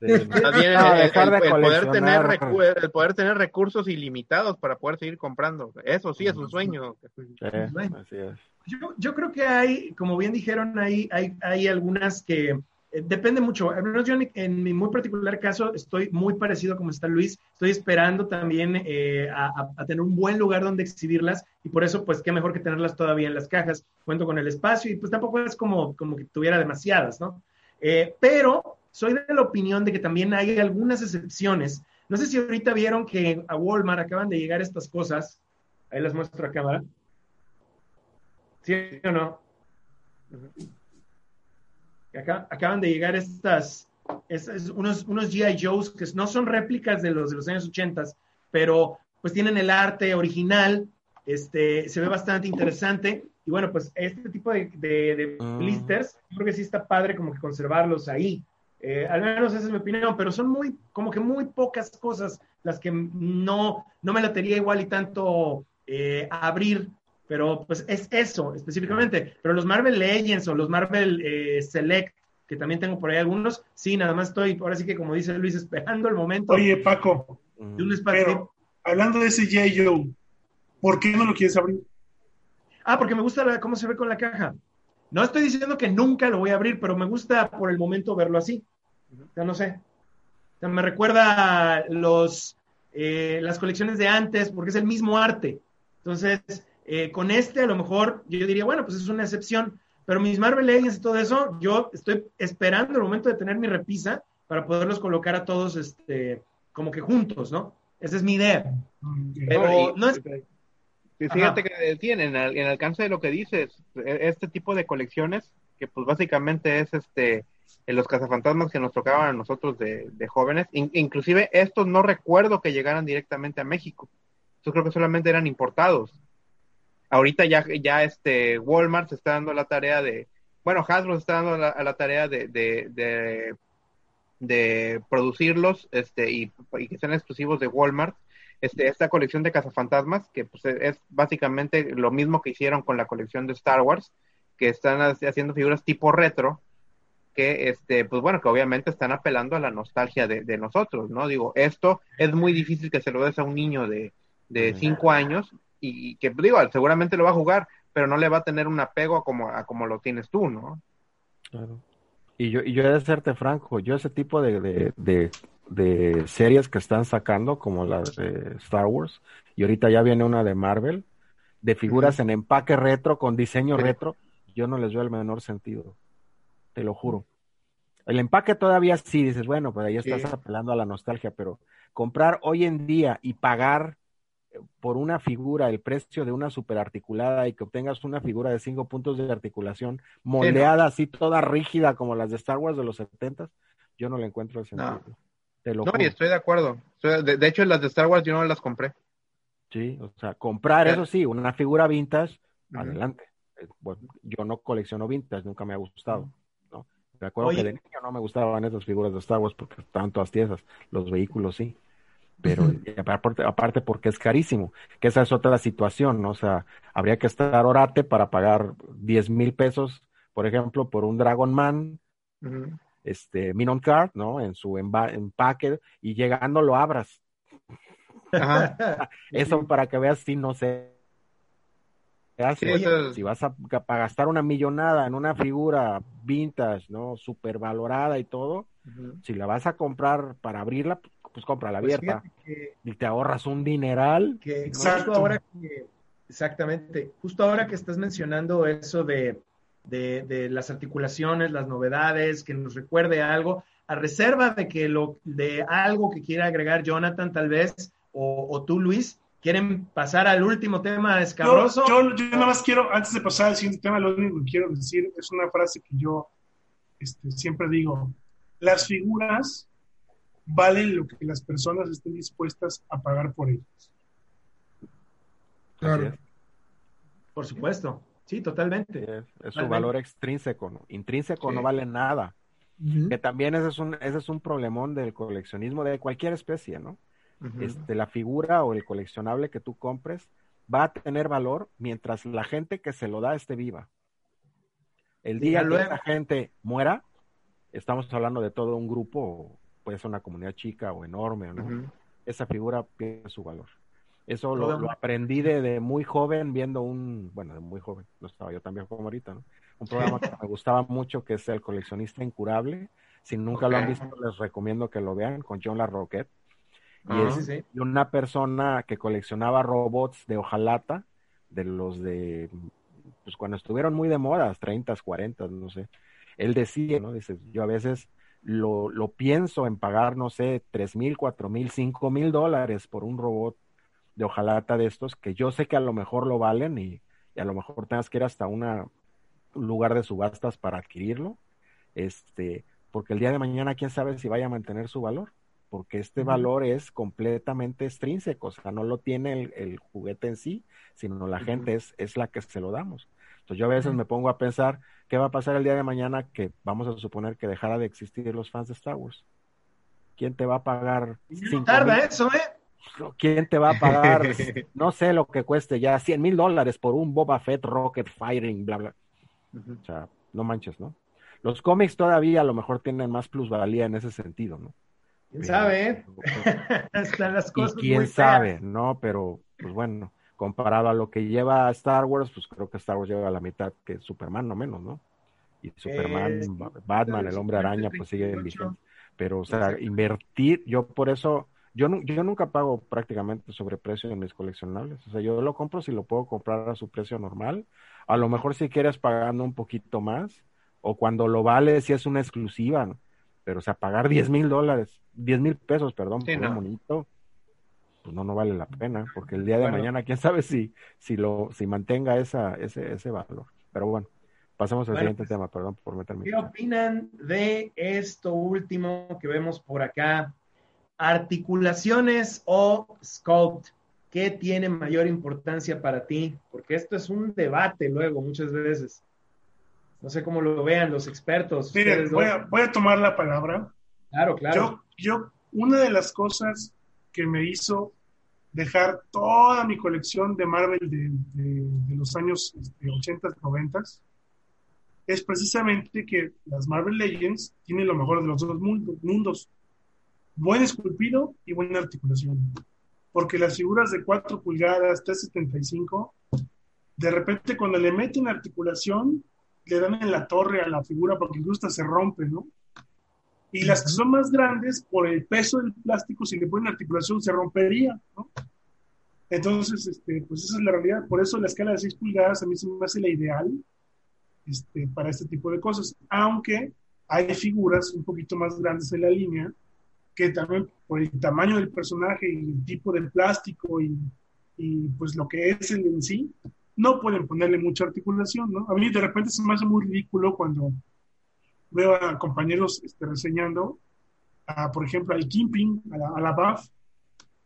Sí, Más bien No, el, el- dejar de el poder tener coleccionar. recu- el poder tener recursos ilimitados para poder seguir comprando. Eso sí es un sueño. Eh, Bueno. así es. Yo, yo creo que hay, como bien dijeron, hay, hay, hay algunas que eh, depende mucho. Al menos yo en mi, en mi muy particular caso estoy muy parecido como está Luis. Estoy esperando también eh, a, a- a tener un buen lugar donde exhibirlas y por eso, pues, qué mejor que tenerlas todavía en las cajas. Cuento con el espacio y pues tampoco es como, como que tuviera demasiadas, ¿no? Eh, pero soy de la opinión de que también hay algunas excepciones. No sé si ahorita vieron que a Walmart acaban de llegar estas cosas. Ahí las muestro a cámara. ¿Sí o no? Acá, acaban de llegar estas, estas- unos, unos G.I. Joes que no son réplicas de los de los años 80, pero pues tienen el arte original, este, se ve bastante interesante. Y bueno, pues este tipo de, de, de Mm. blisters, creo que sí está padre como que conservarlos ahí. Eh, al menos esa es mi opinión, pero son muy, como que muy pocas cosas las que no, no me latería igual y tanto eh, abrir, pero pues es eso específicamente. Pero los Marvel Legends o los Marvel eh, Select, que también tengo por ahí algunos, sí, nada más estoy, ahora sí que como dice Luis, esperando el momento Oye, Paco, de un espacio. pero hablando de ese J. Joe, ¿por qué no lo quieres abrir? Ah, porque me gusta la- cómo se ve con la caja. No estoy diciendo que nunca lo voy a abrir, pero me gusta por el momento verlo así. Ya no sé. O sea, me recuerda a los, eh, las colecciones de antes, porque es el mismo arte. Entonces, eh, con este a lo mejor yo diría, bueno, pues es una excepción. Pero mis Marvel Legends y todo eso, yo estoy esperando el momento de tener mi repisa para poderlos colocar a todos este, como que juntos, ¿no? Esa es mi idea. Mm, Pero no es- y Fíjate que tienen en, el alcance de lo que dices, e- este tipo de colecciones, que pues básicamente es este en los cazafantasmas que nos tocaban a nosotros de, de jóvenes, In- inclusive estos no recuerdo que llegaran directamente a México. Yo creo que solamente eran importados. Ahorita ya, ya este Walmart se está dando la tarea de, bueno, Hasbro se está dando la, a la tarea de, de, de, de producirlos este, y, y que sean exclusivos de Walmart este, esta colección de cazafantasmas, que pues, es básicamente lo mismo que hicieron con la colección de Star Wars, que están haci- haciendo figuras tipo retro, que este, pues bueno, que obviamente están apelando a la nostalgia de, de nosotros, ¿no? Digo, esto es muy difícil que se lo des a un niño de, de cinco años y, y que pues, digo, seguramente lo va a jugar, pero no le va a tener un apego a como, a como lo tienes tú, ¿no? Claro. Y yo, y yo he de serte franco, yo ese tipo de, de, de, de series que están sacando, como la de Star Wars, y ahorita ya viene una de Marvel, de figuras en empaque retro, con diseño Sí. retro, yo no les veo el menor sentido, te lo juro. El empaque todavía sí, dices, bueno, pues ahí estás Sí. apelando a la nostalgia, pero comprar hoy en día y pagar eh, por una figura el precio de una superarticulada y que obtengas una figura de cinco puntos de articulación moldeada así toda rígida como las de Star Wars de los 70 yo no le encuentro el sentido. Te lo No, juro. y estoy de acuerdo. De, de hecho, las de Star Wars yo no las compré. Sí, o sea, comprar, eso sí, una figura vintage, adelante. Eh, Bueno, yo no colecciono vintage, nunca me ha gustado, ¿no? De acuerdo que de niño no me gustaban esas figuras de Star Wars porque estaban todas tiesas, los vehículos sí. Pero aparte, aparte porque es carísimo, que esa es otra situación, ¿no? O sea, habría que estar orate para pagar 10 mil pesos, por ejemplo, por un Dragon Man, este, Minon Card, ¿no? En su empaque, y llegando lo abras. Eso para que veas si no sé si vas a, gastar una millonada en una figura vintage, ¿no? Super valorada y todo, si la vas a comprar para abrirla, pues compra la pues abierta. y te ahorras un dineral. exacto. ahora exactamente. Justo ahora que estás mencionando eso de, de, las articulaciones, las novedades, que nos recuerde algo, a reserva de que lo, de algo que quiera agregar Jonathan, tal vez, o, o tú, Luis, ¿Quieren pasar al último tema escabroso? Yo, yo, nada más quiero, antes de pasar al siguiente tema, lo único que quiero decir es una frase que yo este, siempre digo. Las figuras valen lo que las personas estén dispuestas a pagar por ellas. Claro. Por supuesto. Sí, totalmente. Es, su valor extrínseco, ¿no? Intrínseco no vale nada. Que también ese es, un, ese es un problemón del coleccionismo de cualquier especie, ¿no? este, la figura o el coleccionable que tú compres va a tener valor mientras la gente que se lo da esté viva. El día que la gente muera, estamos hablando de todo un grupo, puede ser una comunidad chica o enorme, ¿no? Esa figura pierde su valor. Eso lo, aprendí de, muy joven viendo un, bueno, de muy joven, no estaba yo también como ahorita, ¿no? Un programa que me gustaba mucho que es El coleccionista incurable. Si nunca lo han visto, les recomiendo que lo vean con John LaRoquette. Y una persona que coleccionaba robots de hojalata, de los de, pues cuando estuvieron muy de moda, 30, 40, no sé. Él decía, ¿no? Dice, yo a veces lo, lo pienso en pagar, no sé, tres mil, cuatro mil, cinco mil dólares por un robot de hojalata de estos, que yo sé que a lo mejor lo valen y, y a lo mejor tengas que ir hasta una, un lugar de subastas para adquirirlo, este, porque el día de mañana quién sabe si vaya a mantener su valor porque este valor es completamente extrínseco, o sea, no lo tiene el, juguete en sí, sino la gente es, es la que se lo damos. Entonces yo a veces me pongo a pensar, ¿qué va a pasar el día de mañana que vamos a suponer que dejara de existir los fans de Star Wars? ¿Quién te va a pagar? No tarda eso, ¿eh? ¿Quién te va a pagar? no sé lo que cueste ya, 100 mil dólares por un Boba Fett Rocket Firing, bla, bla. O sea, no manches, ¿no? Los cómics todavía a lo mejor tienen más plusvalía en ese sentido, ¿no? ¿Quién sabe? Eh? Están las cosas y quién sabe, ¿no? Pero, pues bueno, comparado a lo que lleva Star Wars, pues creo que Star Wars lleva la mitad que Superman, no menos, ¿no? Y Superman, Batman, el Hombre Araña, pues sigue vigente. Pero, o sea, invertir, yo por eso, yo, yo nunca pago prácticamente sobreprecio en mis coleccionables. O sea, yo lo compro si lo puedo comprar a su precio normal. A lo mejor si quieres pagando un poquito más, o cuando lo vale si es una exclusiva, ¿no? Pero, o sea, pagar 10 mil dólares, 10 mil pesos, perdón, por un monito, pues no, no vale la pena, porque el día de mañana, quién sabe si, si lo, si mantenga esa, ese, ese valor. Pero bueno, pasemos al siguiente pues, tema, perdón por meterme. ¿Qué opinan de esto último que vemos por acá? Articulaciones o sculpt. ¿Qué tiene mayor importancia para ti? Porque esto es un debate luego muchas veces. No sé cómo lo vean los expertos. Miren, voy a, voy a, tomar la palabra. Claro, claro. Yo, yo, una de las cosas que me hizo dejar toda mi colección de Marvel de, de, los años 80, este, 90 es precisamente que las Marvel Legends tienen lo mejor de los dos mundos. Buen esculpido y buena articulación. Porque las figuras de 4 pulgadas, 375, de repente cuando le meten articulación, le dan en la torre a la figura porque incluso se rompe, ¿no? Y las que son más grandes, por el peso del plástico, si le ponen articulación, se rompería, ¿no? Entonces, este, pues esa es la realidad. Por eso la escala de 6 pulgadas a mí se me hace la ideal este, para este tipo de cosas. Aunque hay figuras un poquito más grandes en la línea que también por el tamaño del personaje y el tipo de plástico y, y pues lo que es el en sí, no pueden ponerle mucha articulación, ¿no? A mí de repente se me hace muy ridículo cuando veo a compañeros este, reseñando, a, por ejemplo, al Kimping, a la, a la BAF.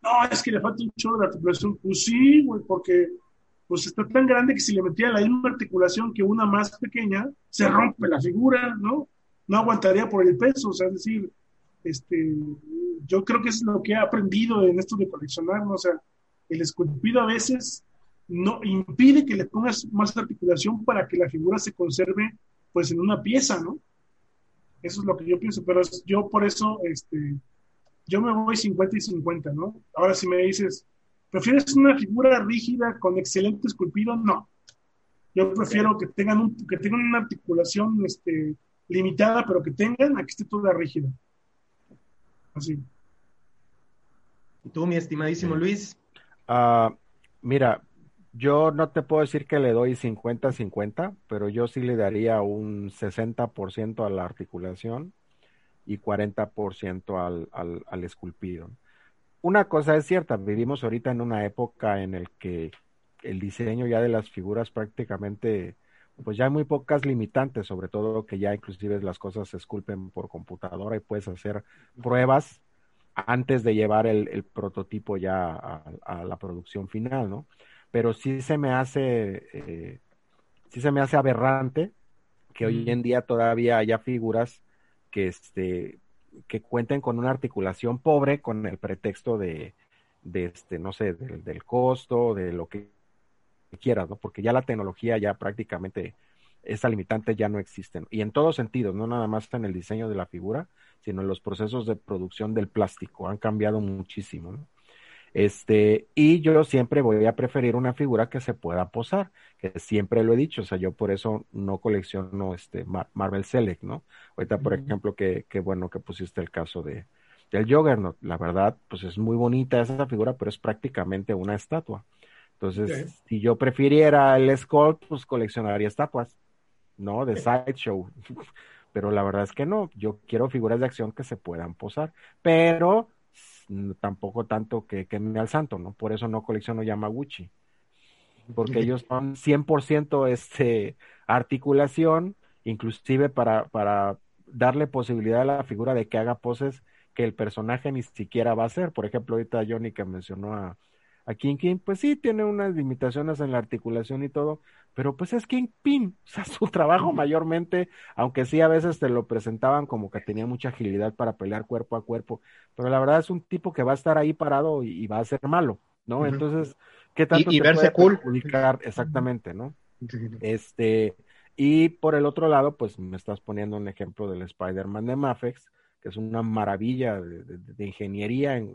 No, es que le falta un chorro de articulación. Pues sí, güey, porque pues está tan grande que si le metía la misma articulación que una más pequeña, se rompe la figura, ¿no? no aguantaría por el peso, o sea, es decir, este, yo creo que es lo que he aprendido en esto de coleccionar, o sea, el esculpido a veces no impide que le pongas más articulación para que la figura se conserve pues en una pieza, ¿no? Eso es lo que yo pienso, pero yo por eso, este, yo me voy 50 y 50, ¿no? Ahora si me dices, ¿prefieres una figura rígida con excelente esculpido? No. Yo prefiero que tengan, un, que tengan una articulación este, limitada, pero que tengan a que esté toda rígida. Así. ¿Y tú, mi estimadísimo Luis? Uh, mira, yo no te puedo decir que le doy 50-50, pero yo sí le daría un 60% a la articulación y 40% al, al, al esculpido. Una cosa es cierta, vivimos ahorita en una época en el que el diseño ya de las figuras prácticamente, pues ya hay muy pocas limitantes, sobre todo que ya inclusive las cosas se esculpen por computadora y puedes hacer pruebas antes de llevar el, el prototipo ya a, a, la producción final, ¿no? Pero sí se me hace, eh, sí se me hace aberrante que hoy en día todavía haya figuras que, este, que cuenten con una articulación pobre con el pretexto de, de este, no sé, del, del costo, de lo que quieras, ¿no? Porque ya la tecnología ya prácticamente, esa limitante ya no existe. Y en todos sentidos, no nada más en el diseño de la figura, sino en los procesos de producción del plástico. Han cambiado muchísimo, ¿no? Este, y yo siempre voy a preferir una figura que se pueda posar, que siempre lo he dicho, o sea, yo por eso no colecciono este Marvel Select, ¿no? Ahorita, por uh -huh. ejemplo, que, que, bueno que pusiste el caso de del Juggernaut, la verdad, pues es muy bonita esa figura, pero es prácticamente una estatua. Entonces, si yo prefiriera el Skull, pues coleccionaría estatuas, ¿no? De Sideshow. pero la verdad es que no, yo quiero figuras de acción que se puedan posar, pero tampoco tanto que queme al santo, ¿no? Por eso no colecciono Yamaguchi, porque ellos son 100% este, articulación, inclusive para, para darle posibilidad a la figura de que haga poses que el personaje ni siquiera va a hacer. Por ejemplo, ahorita Johnny que mencionó a, a King King, pues sí, tiene unas limitaciones en la articulación y todo, pero pues es Kingpin, o sea, su trabajo mayormente, aunque sí a veces te lo presentaban como que tenía mucha agilidad para pelear cuerpo a cuerpo, pero la verdad es un tipo que va a estar ahí parado y, y va a ser malo, ¿no? Uh -huh. Entonces, ¿qué tanto y, y te verse puede cool. Exactamente, ¿no? Uh -huh. Este, y por el otro lado, pues me estás poniendo un ejemplo del Spider-Man de Mafex, que es una maravilla de, de, de ingeniería en,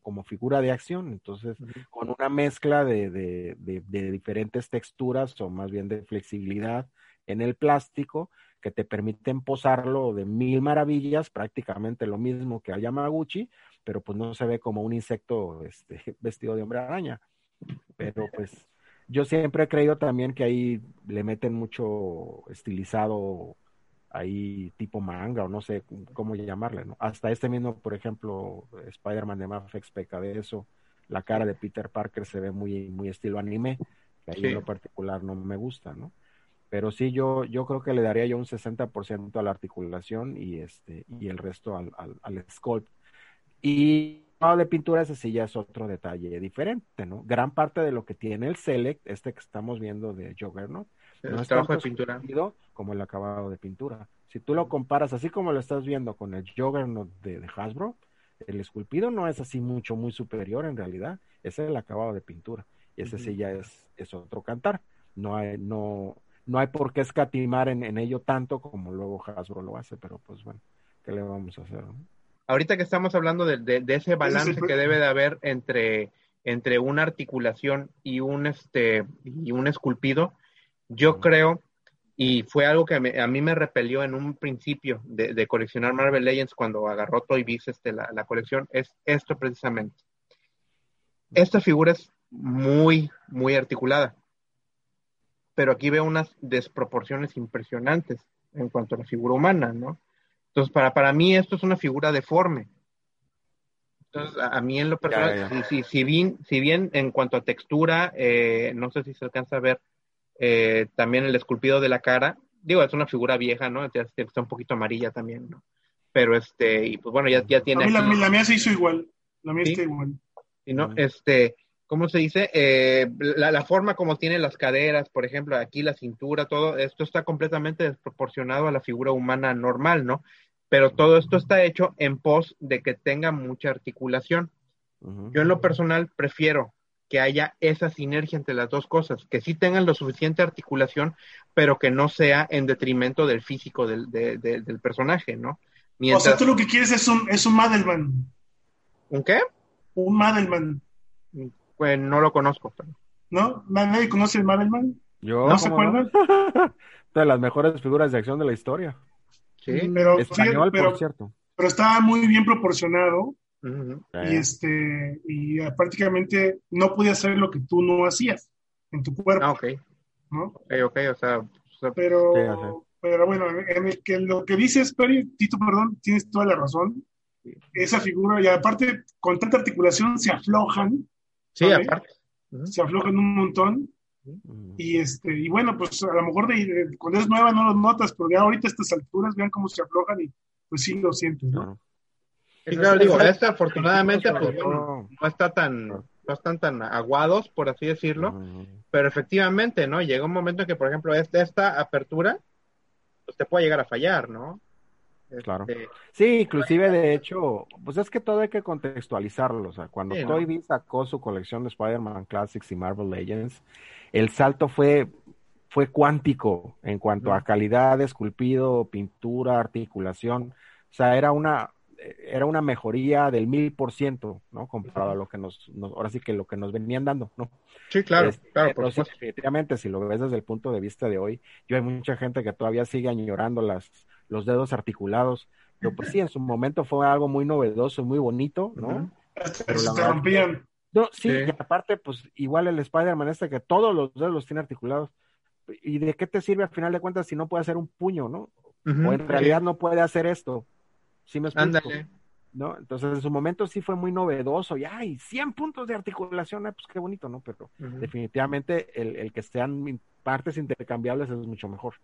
como figura de acción. Entonces, uh -huh. con una mezcla de, de, diferentes texturas o más bien de flexibilidad en el plástico que te permiten posarlo de mil maravillas, prácticamente lo mismo que al Yamaguchi, pero pues no se ve como un insecto este, vestido de hombre araña. Pero pues yo siempre he creído también que ahí le meten mucho estilizado ahí tipo manga o no sé cómo llamarle, ¿no? Hasta este mismo, por ejemplo, Spider-Man de Mafex peca de eso, la cara de Peter Parker se ve muy, muy estilo anime, que ahí sí. en lo particular no me gusta, ¿no? Pero sí, yo, yo creo que le daría yo un 60% a la articulación y este, y el resto al, al, al sculpt. Y de pintura, ese sí ya es otro detalle diferente, ¿no? Gran parte de lo que tiene el Select, este que estamos viendo de Juggernaut, el no es trabajo de pintura como el acabado de pintura. Si tú lo comparas así como lo estás viendo con el Juggernaut de, de Hasbro, el esculpido no es así mucho, muy superior en realidad, ese es el acabado de pintura. Y ese uh -huh. sí ya es, es otro cantar. No hay, no, no hay por qué escatimar en, en, ello tanto como luego Hasbro lo hace, pero pues bueno, ¿qué le vamos a hacer? ¿no? Ahorita que estamos hablando de, de, de ese balance que debe de haber entre, entre una articulación y un, este, y un esculpido, yo creo, y fue algo que me, a mí me repelió en un principio de, de, coleccionar Marvel Legends cuando agarró Toy Biz este, la, la, colección, es esto precisamente. Esta figura es muy, muy articulada, pero aquí veo unas desproporciones impresionantes en cuanto a la figura humana, ¿no? Entonces, para, para mí esto es una figura deforme. Entonces, a, a mí en lo personal, ya, ya. Si, si, bien, si bien en cuanto a textura, eh, no sé si se alcanza a ver eh, también el esculpido de la cara, digo, es una figura vieja, ¿no? Está un poquito amarilla también, ¿no? Pero este, y pues bueno, ya, ya tiene... A mí, aquí... la, la, mía se hizo igual, la mía ¿Sí? está igual. ¿Sí, no? Este, ¿cómo se dice? Eh, la, la, forma como tiene las caderas, por ejemplo, aquí la cintura, todo esto está completamente desproporcionado a la figura humana normal, ¿no? Pero todo esto está hecho en pos de que tenga mucha articulación. Yo en lo personal prefiero que haya esa sinergia entre las dos cosas, que sí tengan lo suficiente articulación, pero que no sea en detrimento del físico del, del personaje, ¿no? O sea, tú lo que quieres es un, es un Madelman. ¿Un qué? Un Madelman. Pues no lo conozco. Pero... ¿No? ¿Nadie conoce el Madelman? Yo, ¿No se acuerdan? de las mejores figuras de acción de la historia. Sí, pero, Español, pero, por cierto. Pero estaba muy bien proporcionado. Uh -huh. Y este, y prácticamente no podía hacer lo que tú no hacías en tu cuerpo. Ah, ok. ¿no? Ok, ok, o sea. O sea pero, sí, pero bueno, en el que lo que dices, Tito, perdón, tienes toda la razón. Esa figura, y aparte, con tanta articulación se aflojan. Sí, aparte. Uh -huh. Se aflojan un montón. Y este, y bueno, pues a lo mejor de, de, cuando es nueva no lo notas, pero ya ahorita a estas alturas vean cómo se aflojan y pues sí lo sientes, ¿no? Sí, claro, digo, esta afortunadamente pues, bueno, no está tan, no están tan aguados, por así decirlo, pero efectivamente, ¿no? Llega un momento en que, por ejemplo, esta, esta apertura, pues te puede llegar a fallar, ¿no? Claro. Este... Sí, inclusive de hecho, pues es que todo hay que contextualizarlo. O sea, cuando sí, Toy ¿no? sacó su colección de Spider-Man Classics y Marvel Legends, el salto fue, fue cuántico en cuanto a calidad, esculpido, pintura, articulación. O sea, era una, era una mejoría del mil por ciento, ¿no? Comparado a lo que nos, nos, ahora sí que lo que nos venían dando, ¿no? Sí, claro, este, claro, por entonces, definitivamente, si lo ves desde el punto de vista de hoy, yo hay mucha gente que todavía sigue añorando las, los dedos articulados, pero pues sí, en su momento fue algo muy novedoso, muy bonito, ¿no? Uh -huh. Pero se rompían. No, sí, sí, y aparte, pues igual el Spider-Man este que todos los dedos los tiene articulados. ¿Y de qué te sirve al final de cuentas si no puede hacer un puño, no? Uh -huh. O en realidad no puede hacer esto. ¿Sí me explico? Ándale. ¿No? Entonces en su momento sí fue muy novedoso y ay, 100 puntos de articulación, eh, pues qué bonito, ¿no? Pero uh -huh. definitivamente el, el, que sean partes intercambiables es mucho mejor.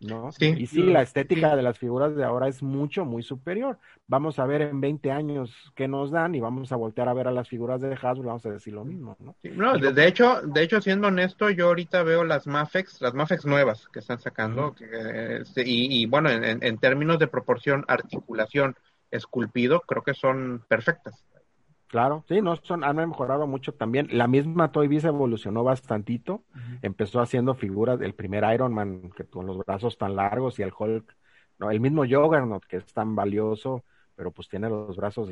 ¿No? Sí. Y sí, la estética de las figuras de ahora es mucho, muy superior. Vamos a ver en 20 años qué nos dan y vamos a voltear a ver a las figuras de Hasbro, vamos a decir lo mismo, ¿no? Sí, no, de, de, hecho, de hecho, siendo honesto, yo ahorita veo las Mafex, las Mafex nuevas que están sacando, uh -huh. que, este, y, y, bueno, en, en, términos de proporción, articulación, esculpido, creo que son perfectas. Claro, sí, no son, han mejorado mucho también. La misma Toy Biz evolucionó bastantito. Uh -huh. Empezó haciendo figuras, el primer Iron Man, que con los brazos tan largos, y el Hulk, no, el mismo Juggernaut, que es tan valioso, pero pues tiene los brazos,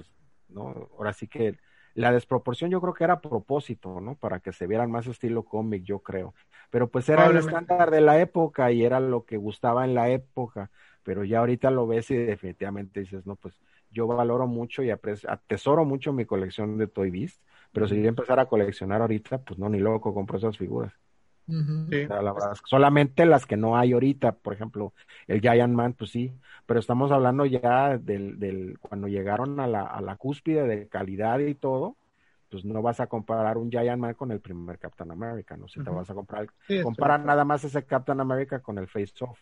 ¿no? Ahora sí que la desproporción yo creo que era a propósito, ¿no? Para que se vieran más estilo cómic, yo creo. Pero pues era el estándar de la época y era lo que gustaba en la época. Pero ya ahorita lo ves y definitivamente dices, no, pues yo valoro mucho y atesoro mucho mi colección de Toy Biz, pero si yo empezar a coleccionar ahorita, pues no, ni loco compro esas figuras. Uh -huh. sí. o sea, la verdad, solamente las que no hay ahorita, por ejemplo, el Giant Man, pues sí, pero estamos hablando ya del, del cuando llegaron a la, a la cúspide de calidad y todo, pues no vas a comparar un Giant Man con el primer Captain America, no si uh -huh. te vas a comprar, sí, comparar nada más ese Captain America con el Face Off.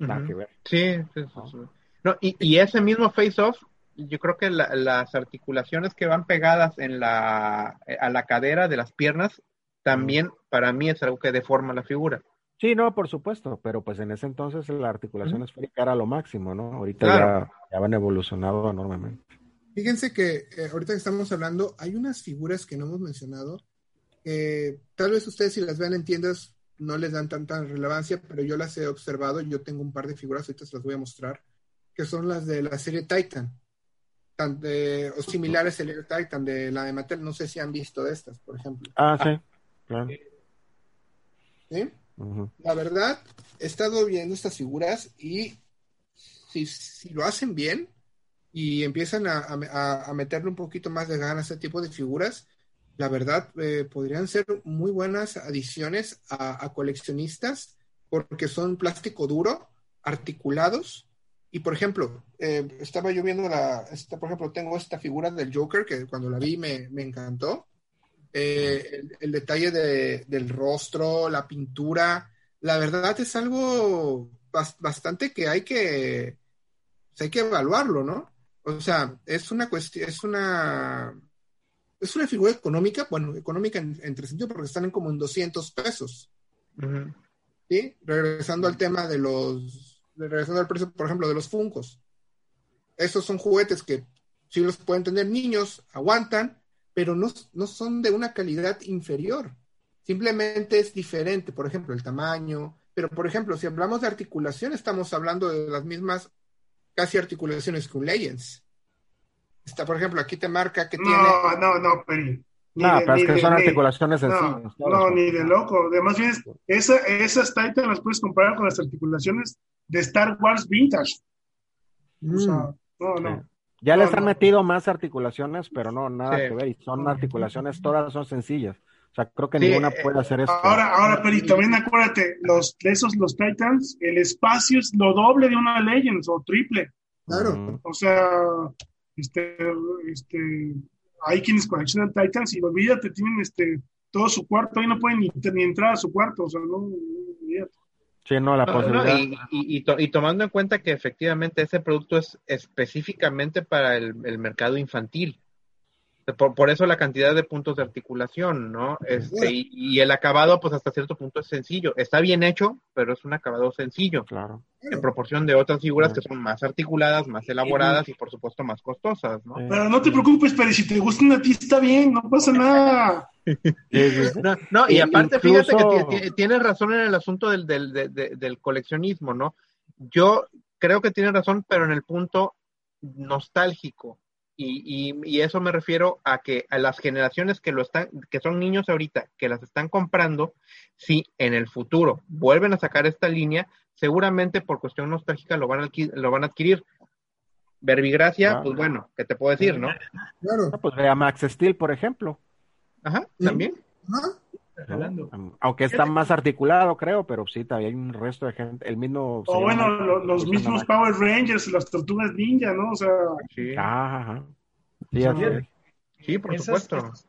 Uh -huh. que ver. Sí, sí, sí. No, y, y, ese mismo face-off, yo creo que la, las articulaciones que van pegadas en la, a la cadera de las piernas, también para mí es algo que deforma la figura. Sí, no, por supuesto, pero pues en ese entonces la articulación mm. esférica era lo máximo, ¿no? Ahorita claro. ya, ya van evolucionado enormemente. Fíjense que eh, ahorita que estamos hablando, hay unas figuras que no hemos mencionado, eh, tal vez ustedes si las vean en tiendas no les dan tanta relevancia, pero yo las he observado, yo tengo un par de figuras, ahorita se las voy a mostrar que son las de la serie Titan, tan de, o similares a la Titan, de la de Mattel, no sé si han visto de estas, por ejemplo. Ah, sí, claro. ¿Sí? Uh -huh. La verdad, he estado viendo estas figuras y si, si lo hacen bien y empiezan a, a, a, meterle un poquito más de ganas a ese tipo de figuras, la verdad, eh, podrían ser muy buenas adiciones a, a coleccionistas porque son plástico duro, articulados, y por ejemplo, eh, estaba yo viendo la, esta, por ejemplo, tengo esta figura del Joker que cuando la vi me, me encantó. Eh, el, el, detalle de, del rostro, la pintura, la verdad es algo bastante que hay que, pues hay que evaluarlo, ¿no? O sea, es una cuestión, es una, es una figura económica, bueno, económica en, entre sentido porque están en como en 200 pesos. ¿Sí? Regresando al tema de los, regresando al precio, por ejemplo, de los Funcos. Esos son juguetes que sí los pueden tener niños, aguantan, pero no, no son de una calidad inferior. Simplemente es diferente, por ejemplo, el tamaño. Pero, por ejemplo, si hablamos de articulación, estamos hablando de las mismas casi articulaciones que un Legends. Está, por ejemplo, aquí te marca que no, tiene. No, no, no, Peri. No, pero es que son articulaciones sencillas. No, no ni de loco. Además, bien, esa, esas Titan las puedes comparar con las articulaciones de Star Wars Vintage. Mm. O sea, no, no. Ya No, les han metido más articulaciones, pero no, nada Sí. que ver. Y son articulaciones, todas son sencillas. O sea, creo que Sí, ninguna eh, puede hacer esto. Ahora, ahora, Peri, también acuérdate, los, de esos, los Titans, el espacio es lo doble de una Legends o triple. Claro. O sea, este, este, hay quienes coleccionan Titans y olvídate, tienen este, todo su cuarto, ahí no pueden ni, ni entrar a su cuarto, o sea, no, no, olvídate. Sí, no, la No, no, posibilidad. y, y- y to- y tomando en cuenta que efectivamente ese producto es específicamente para el, el mercado infantil. Por, por eso la cantidad de puntos de articulación, ¿no? Este, y, y el acabado, pues hasta cierto punto es sencillo. Está bien hecho, pero es un acabado sencillo, Claro. en proporción de otras figuras que son más articuladas, más elaboradas y por supuesto más costosas, ¿no? Pero no te preocupes, Peri, si te gustan a ti está bien, no pasa nada. No, no, y E aparte, incluso- fíjate que ti- ti- tienes razón en el asunto del, del, de- de- del coleccionismo, ¿no? Yo creo que tienes razón, pero en el punto nostálgico. Y, y, y eso me refiero a que a las generaciones que lo están, que son niños ahorita, que las están comprando, si en el futuro vuelven a sacar esta línea, seguramente por cuestión nostálgica lo van a, adqui- lo van a adquirir. Verbigracia, pues bueno, ¿qué te puedo decir, no? Claro. No, pues ve a Max Steel, por ejemplo. Ajá, también. Ajá. Aunque está más articulado, creo, pero sí, también hay un resto de gente. El mismo. O bueno, lo- los mismos Power Rangers, las tortugas ninja, ¿no? O sea, Sí, Ah, ajá. Sí, por Esas- supuesto. esos,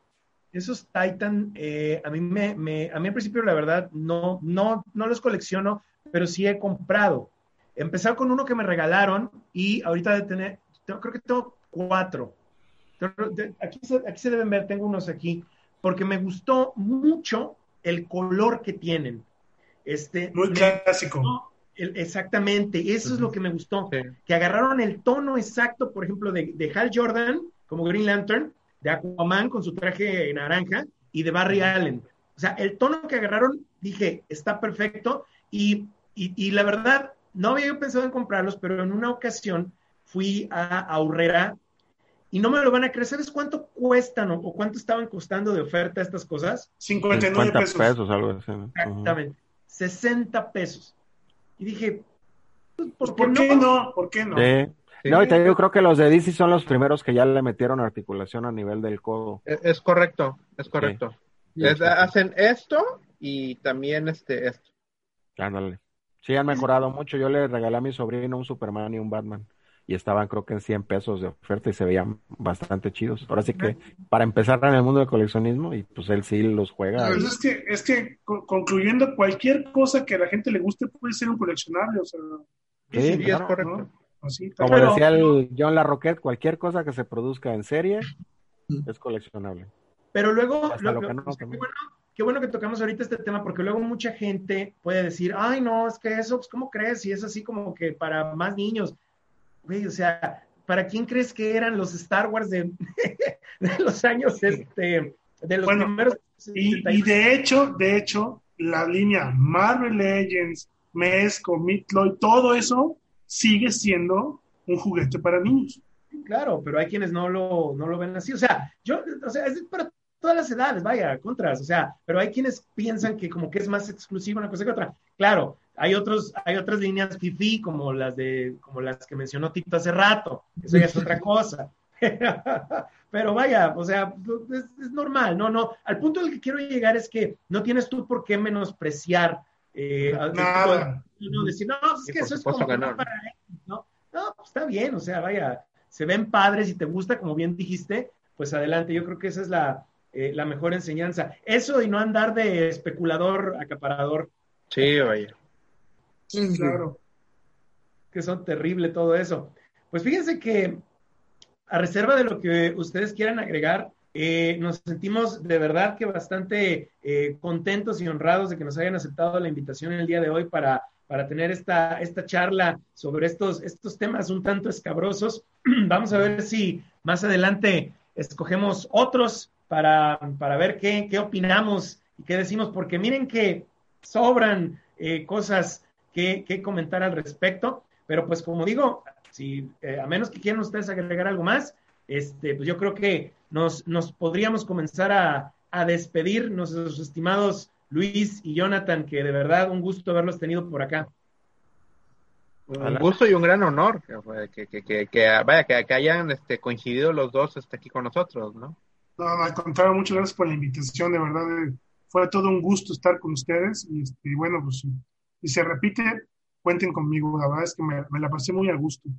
esos Titan, eh, a mí me, me- a mí al principio la verdad no, no, no los colecciono, pero sí he comprado. Empecé con uno que me regalaron y ahorita de tener, tengo- creo que tengo cuatro. Aquí se, aquí se deben ver, tengo unos aquí, porque me gustó mucho el color que tienen. Este, muy clásico. el- exactamente, eso es lo que me gustó Sí. que agarraron el tono exacto, por ejemplo, de, de Hal Jordan como Green Lantern, de Aquaman con su traje naranja y de Barry Allen. O sea, el tono que agarraron, dije, está perfecto y, y- y la verdad, no había yo pensado en comprarlos, pero en una ocasión fui a Aurrera y no me lo van a creer. ¿Sabes cuánto cuestan o, o cuánto estaban costando de oferta estas cosas? 59 50 pesos. pesos, algo así. ¿no? Exactamente. 60 pesos. Y dije, pues, ¿por qué, ¿Por qué no? ¿Por qué no? Sí. Sí. No, y te digo, creo que los de DC son los primeros que ya le metieron articulación a nivel del codo. Es, es correcto, es correcto. Sí, Es- sí, sí. hacen esto y también este esto. Ándale. Sí, han mejorado mucho. Yo le regalé a mi sobrino un Superman y un Batman. Y estaban, creo que en 100 pesos de oferta y se veían bastante chidos. Ahora sí que, para empezar en el mundo del coleccionismo, y pues él sí los juega. Pues es que, es que co- concluyendo, cualquier cosa que a la gente le guste puede ser un coleccionable, o sea, Sí, claro. correcto. ¿no? Así, tal Como decía el John LaRoquette, cualquier cosa que se produzca en serie Mm. es coleccionable. Pero luego, lo- lo que no, pues, qué, bueno, qué bueno que tocamos ahorita este tema, porque luego mucha gente puede decir, ay, no, es que eso, pues, ¿cómo crees? Si es así como que para más niños. Güey, o sea, ¿para quién crees que eran los Star Wars de, de los años, este, de los Bueno, primeros? Y, y de hecho, de hecho, la línea Marvel Legends, Mezco, Midloy, todo eso sigue siendo un juguete para niños. Claro, pero hay quienes no lo, no lo ven así. O sea, yo, o sea, es para todas las edades, vaya, contras. O sea, pero hay quienes piensan que como que es más exclusiva una cosa que otra. Claro, hay otros, hay otras líneas fifi como las de, como las que mencionó Tito hace rato. Eso ya es otra cosa. Pero vaya, o sea, es, es normal, no, no. Al punto al que quiero llegar es que no tienes tú por qué menospreciar. Eh, Nada. no, decir, no, pues es que eso es como que no. para X, ¿no? No, pues está bien, o sea, vaya, se ven padres y te gusta, como bien dijiste, pues adelante. Yo creo que esa es la, eh, la mejor enseñanza. Eso y no andar de especulador, acaparador, Sí, vaya. Sí, claro. que son terrible todo eso. Pues fíjense que a reserva de lo que ustedes quieran agregar, Eh, nos sentimos de verdad que bastante eh, contentos y honrados de que nos hayan aceptado la invitación el día de hoy para, para tener esta, esta charla sobre estos, estos temas un tanto escabrosos. Vamos a ver si más adelante escogemos otros para, para ver qué, qué opinamos y qué decimos, porque miren que sobran eh, cosas que, que, comentar al respecto, pero pues como digo, si, eh, a menos que quieran ustedes agregar algo más, este, pues yo creo que nos, nos podríamos comenzar a, a despedir, nuestros estimados Luis y Jonathan, que de verdad un gusto haberlos tenido por acá. Un gusto y un gran honor que, que, que, vaya, que, hayan este, coincidido los dos este, aquí con nosotros, ¿no? No, al contrario, muchas gracias por la invitación, de verdad, eh, fue todo un gusto estar con ustedes y, este, bueno, pues si se repite, cuenten conmigo, la verdad es que me, me la pasé muy a gusto.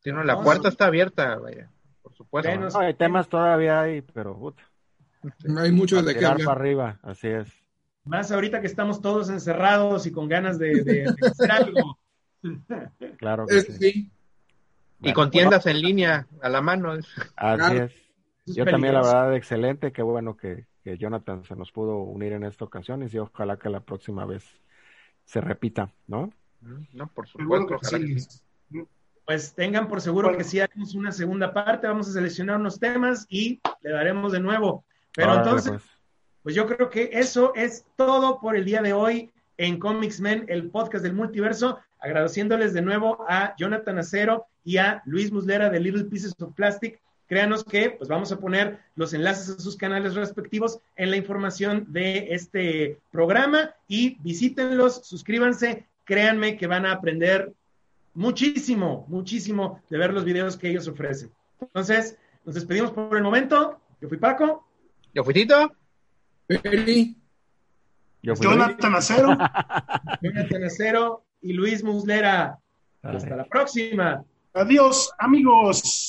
Sí, no, la puerta está abierta, vaya, por supuesto. No, hay temas todavía hay, pero puta. hay mucho de qué hablar. para arriba, así es. Más ahorita que estamos todos encerrados y con ganas de, de, de hacer algo. Claro que sí. sí. Y con tiendas en línea a la mano. Así claro. es. Yo también, la verdad, excelente. Qué bueno que, que, Jonathan se nos pudo unir en esta ocasión y ojalá que la próxima vez se repita, ¿no? No, por supuesto. Sí. Pues tengan por seguro bueno. que si haremos una segunda parte, vamos a seleccionar unos temas y le daremos de nuevo. Pero vale, entonces, pues. pues yo creo que eso es todo por el día de hoy en Comics Men, el podcast del multiverso agradeciéndoles de nuevo a Jonathan Acero y a Luis Muslera de Little Pieces of Plastic. Créanos que pues vamos a poner los enlaces a sus canales respectivos en la información de este programa y visítenlos, suscríbanse, créanme que van a aprender muchísimo, muchísimo de ver los videos que ellos ofrecen. Entonces, nos despedimos por el momento. Yo fui Paco. Yo fui Tito. Eli. Yo fui Jonathan Acero. Jonathan Acero y Luis Muslera. Hasta la próxima. Adiós, amigos.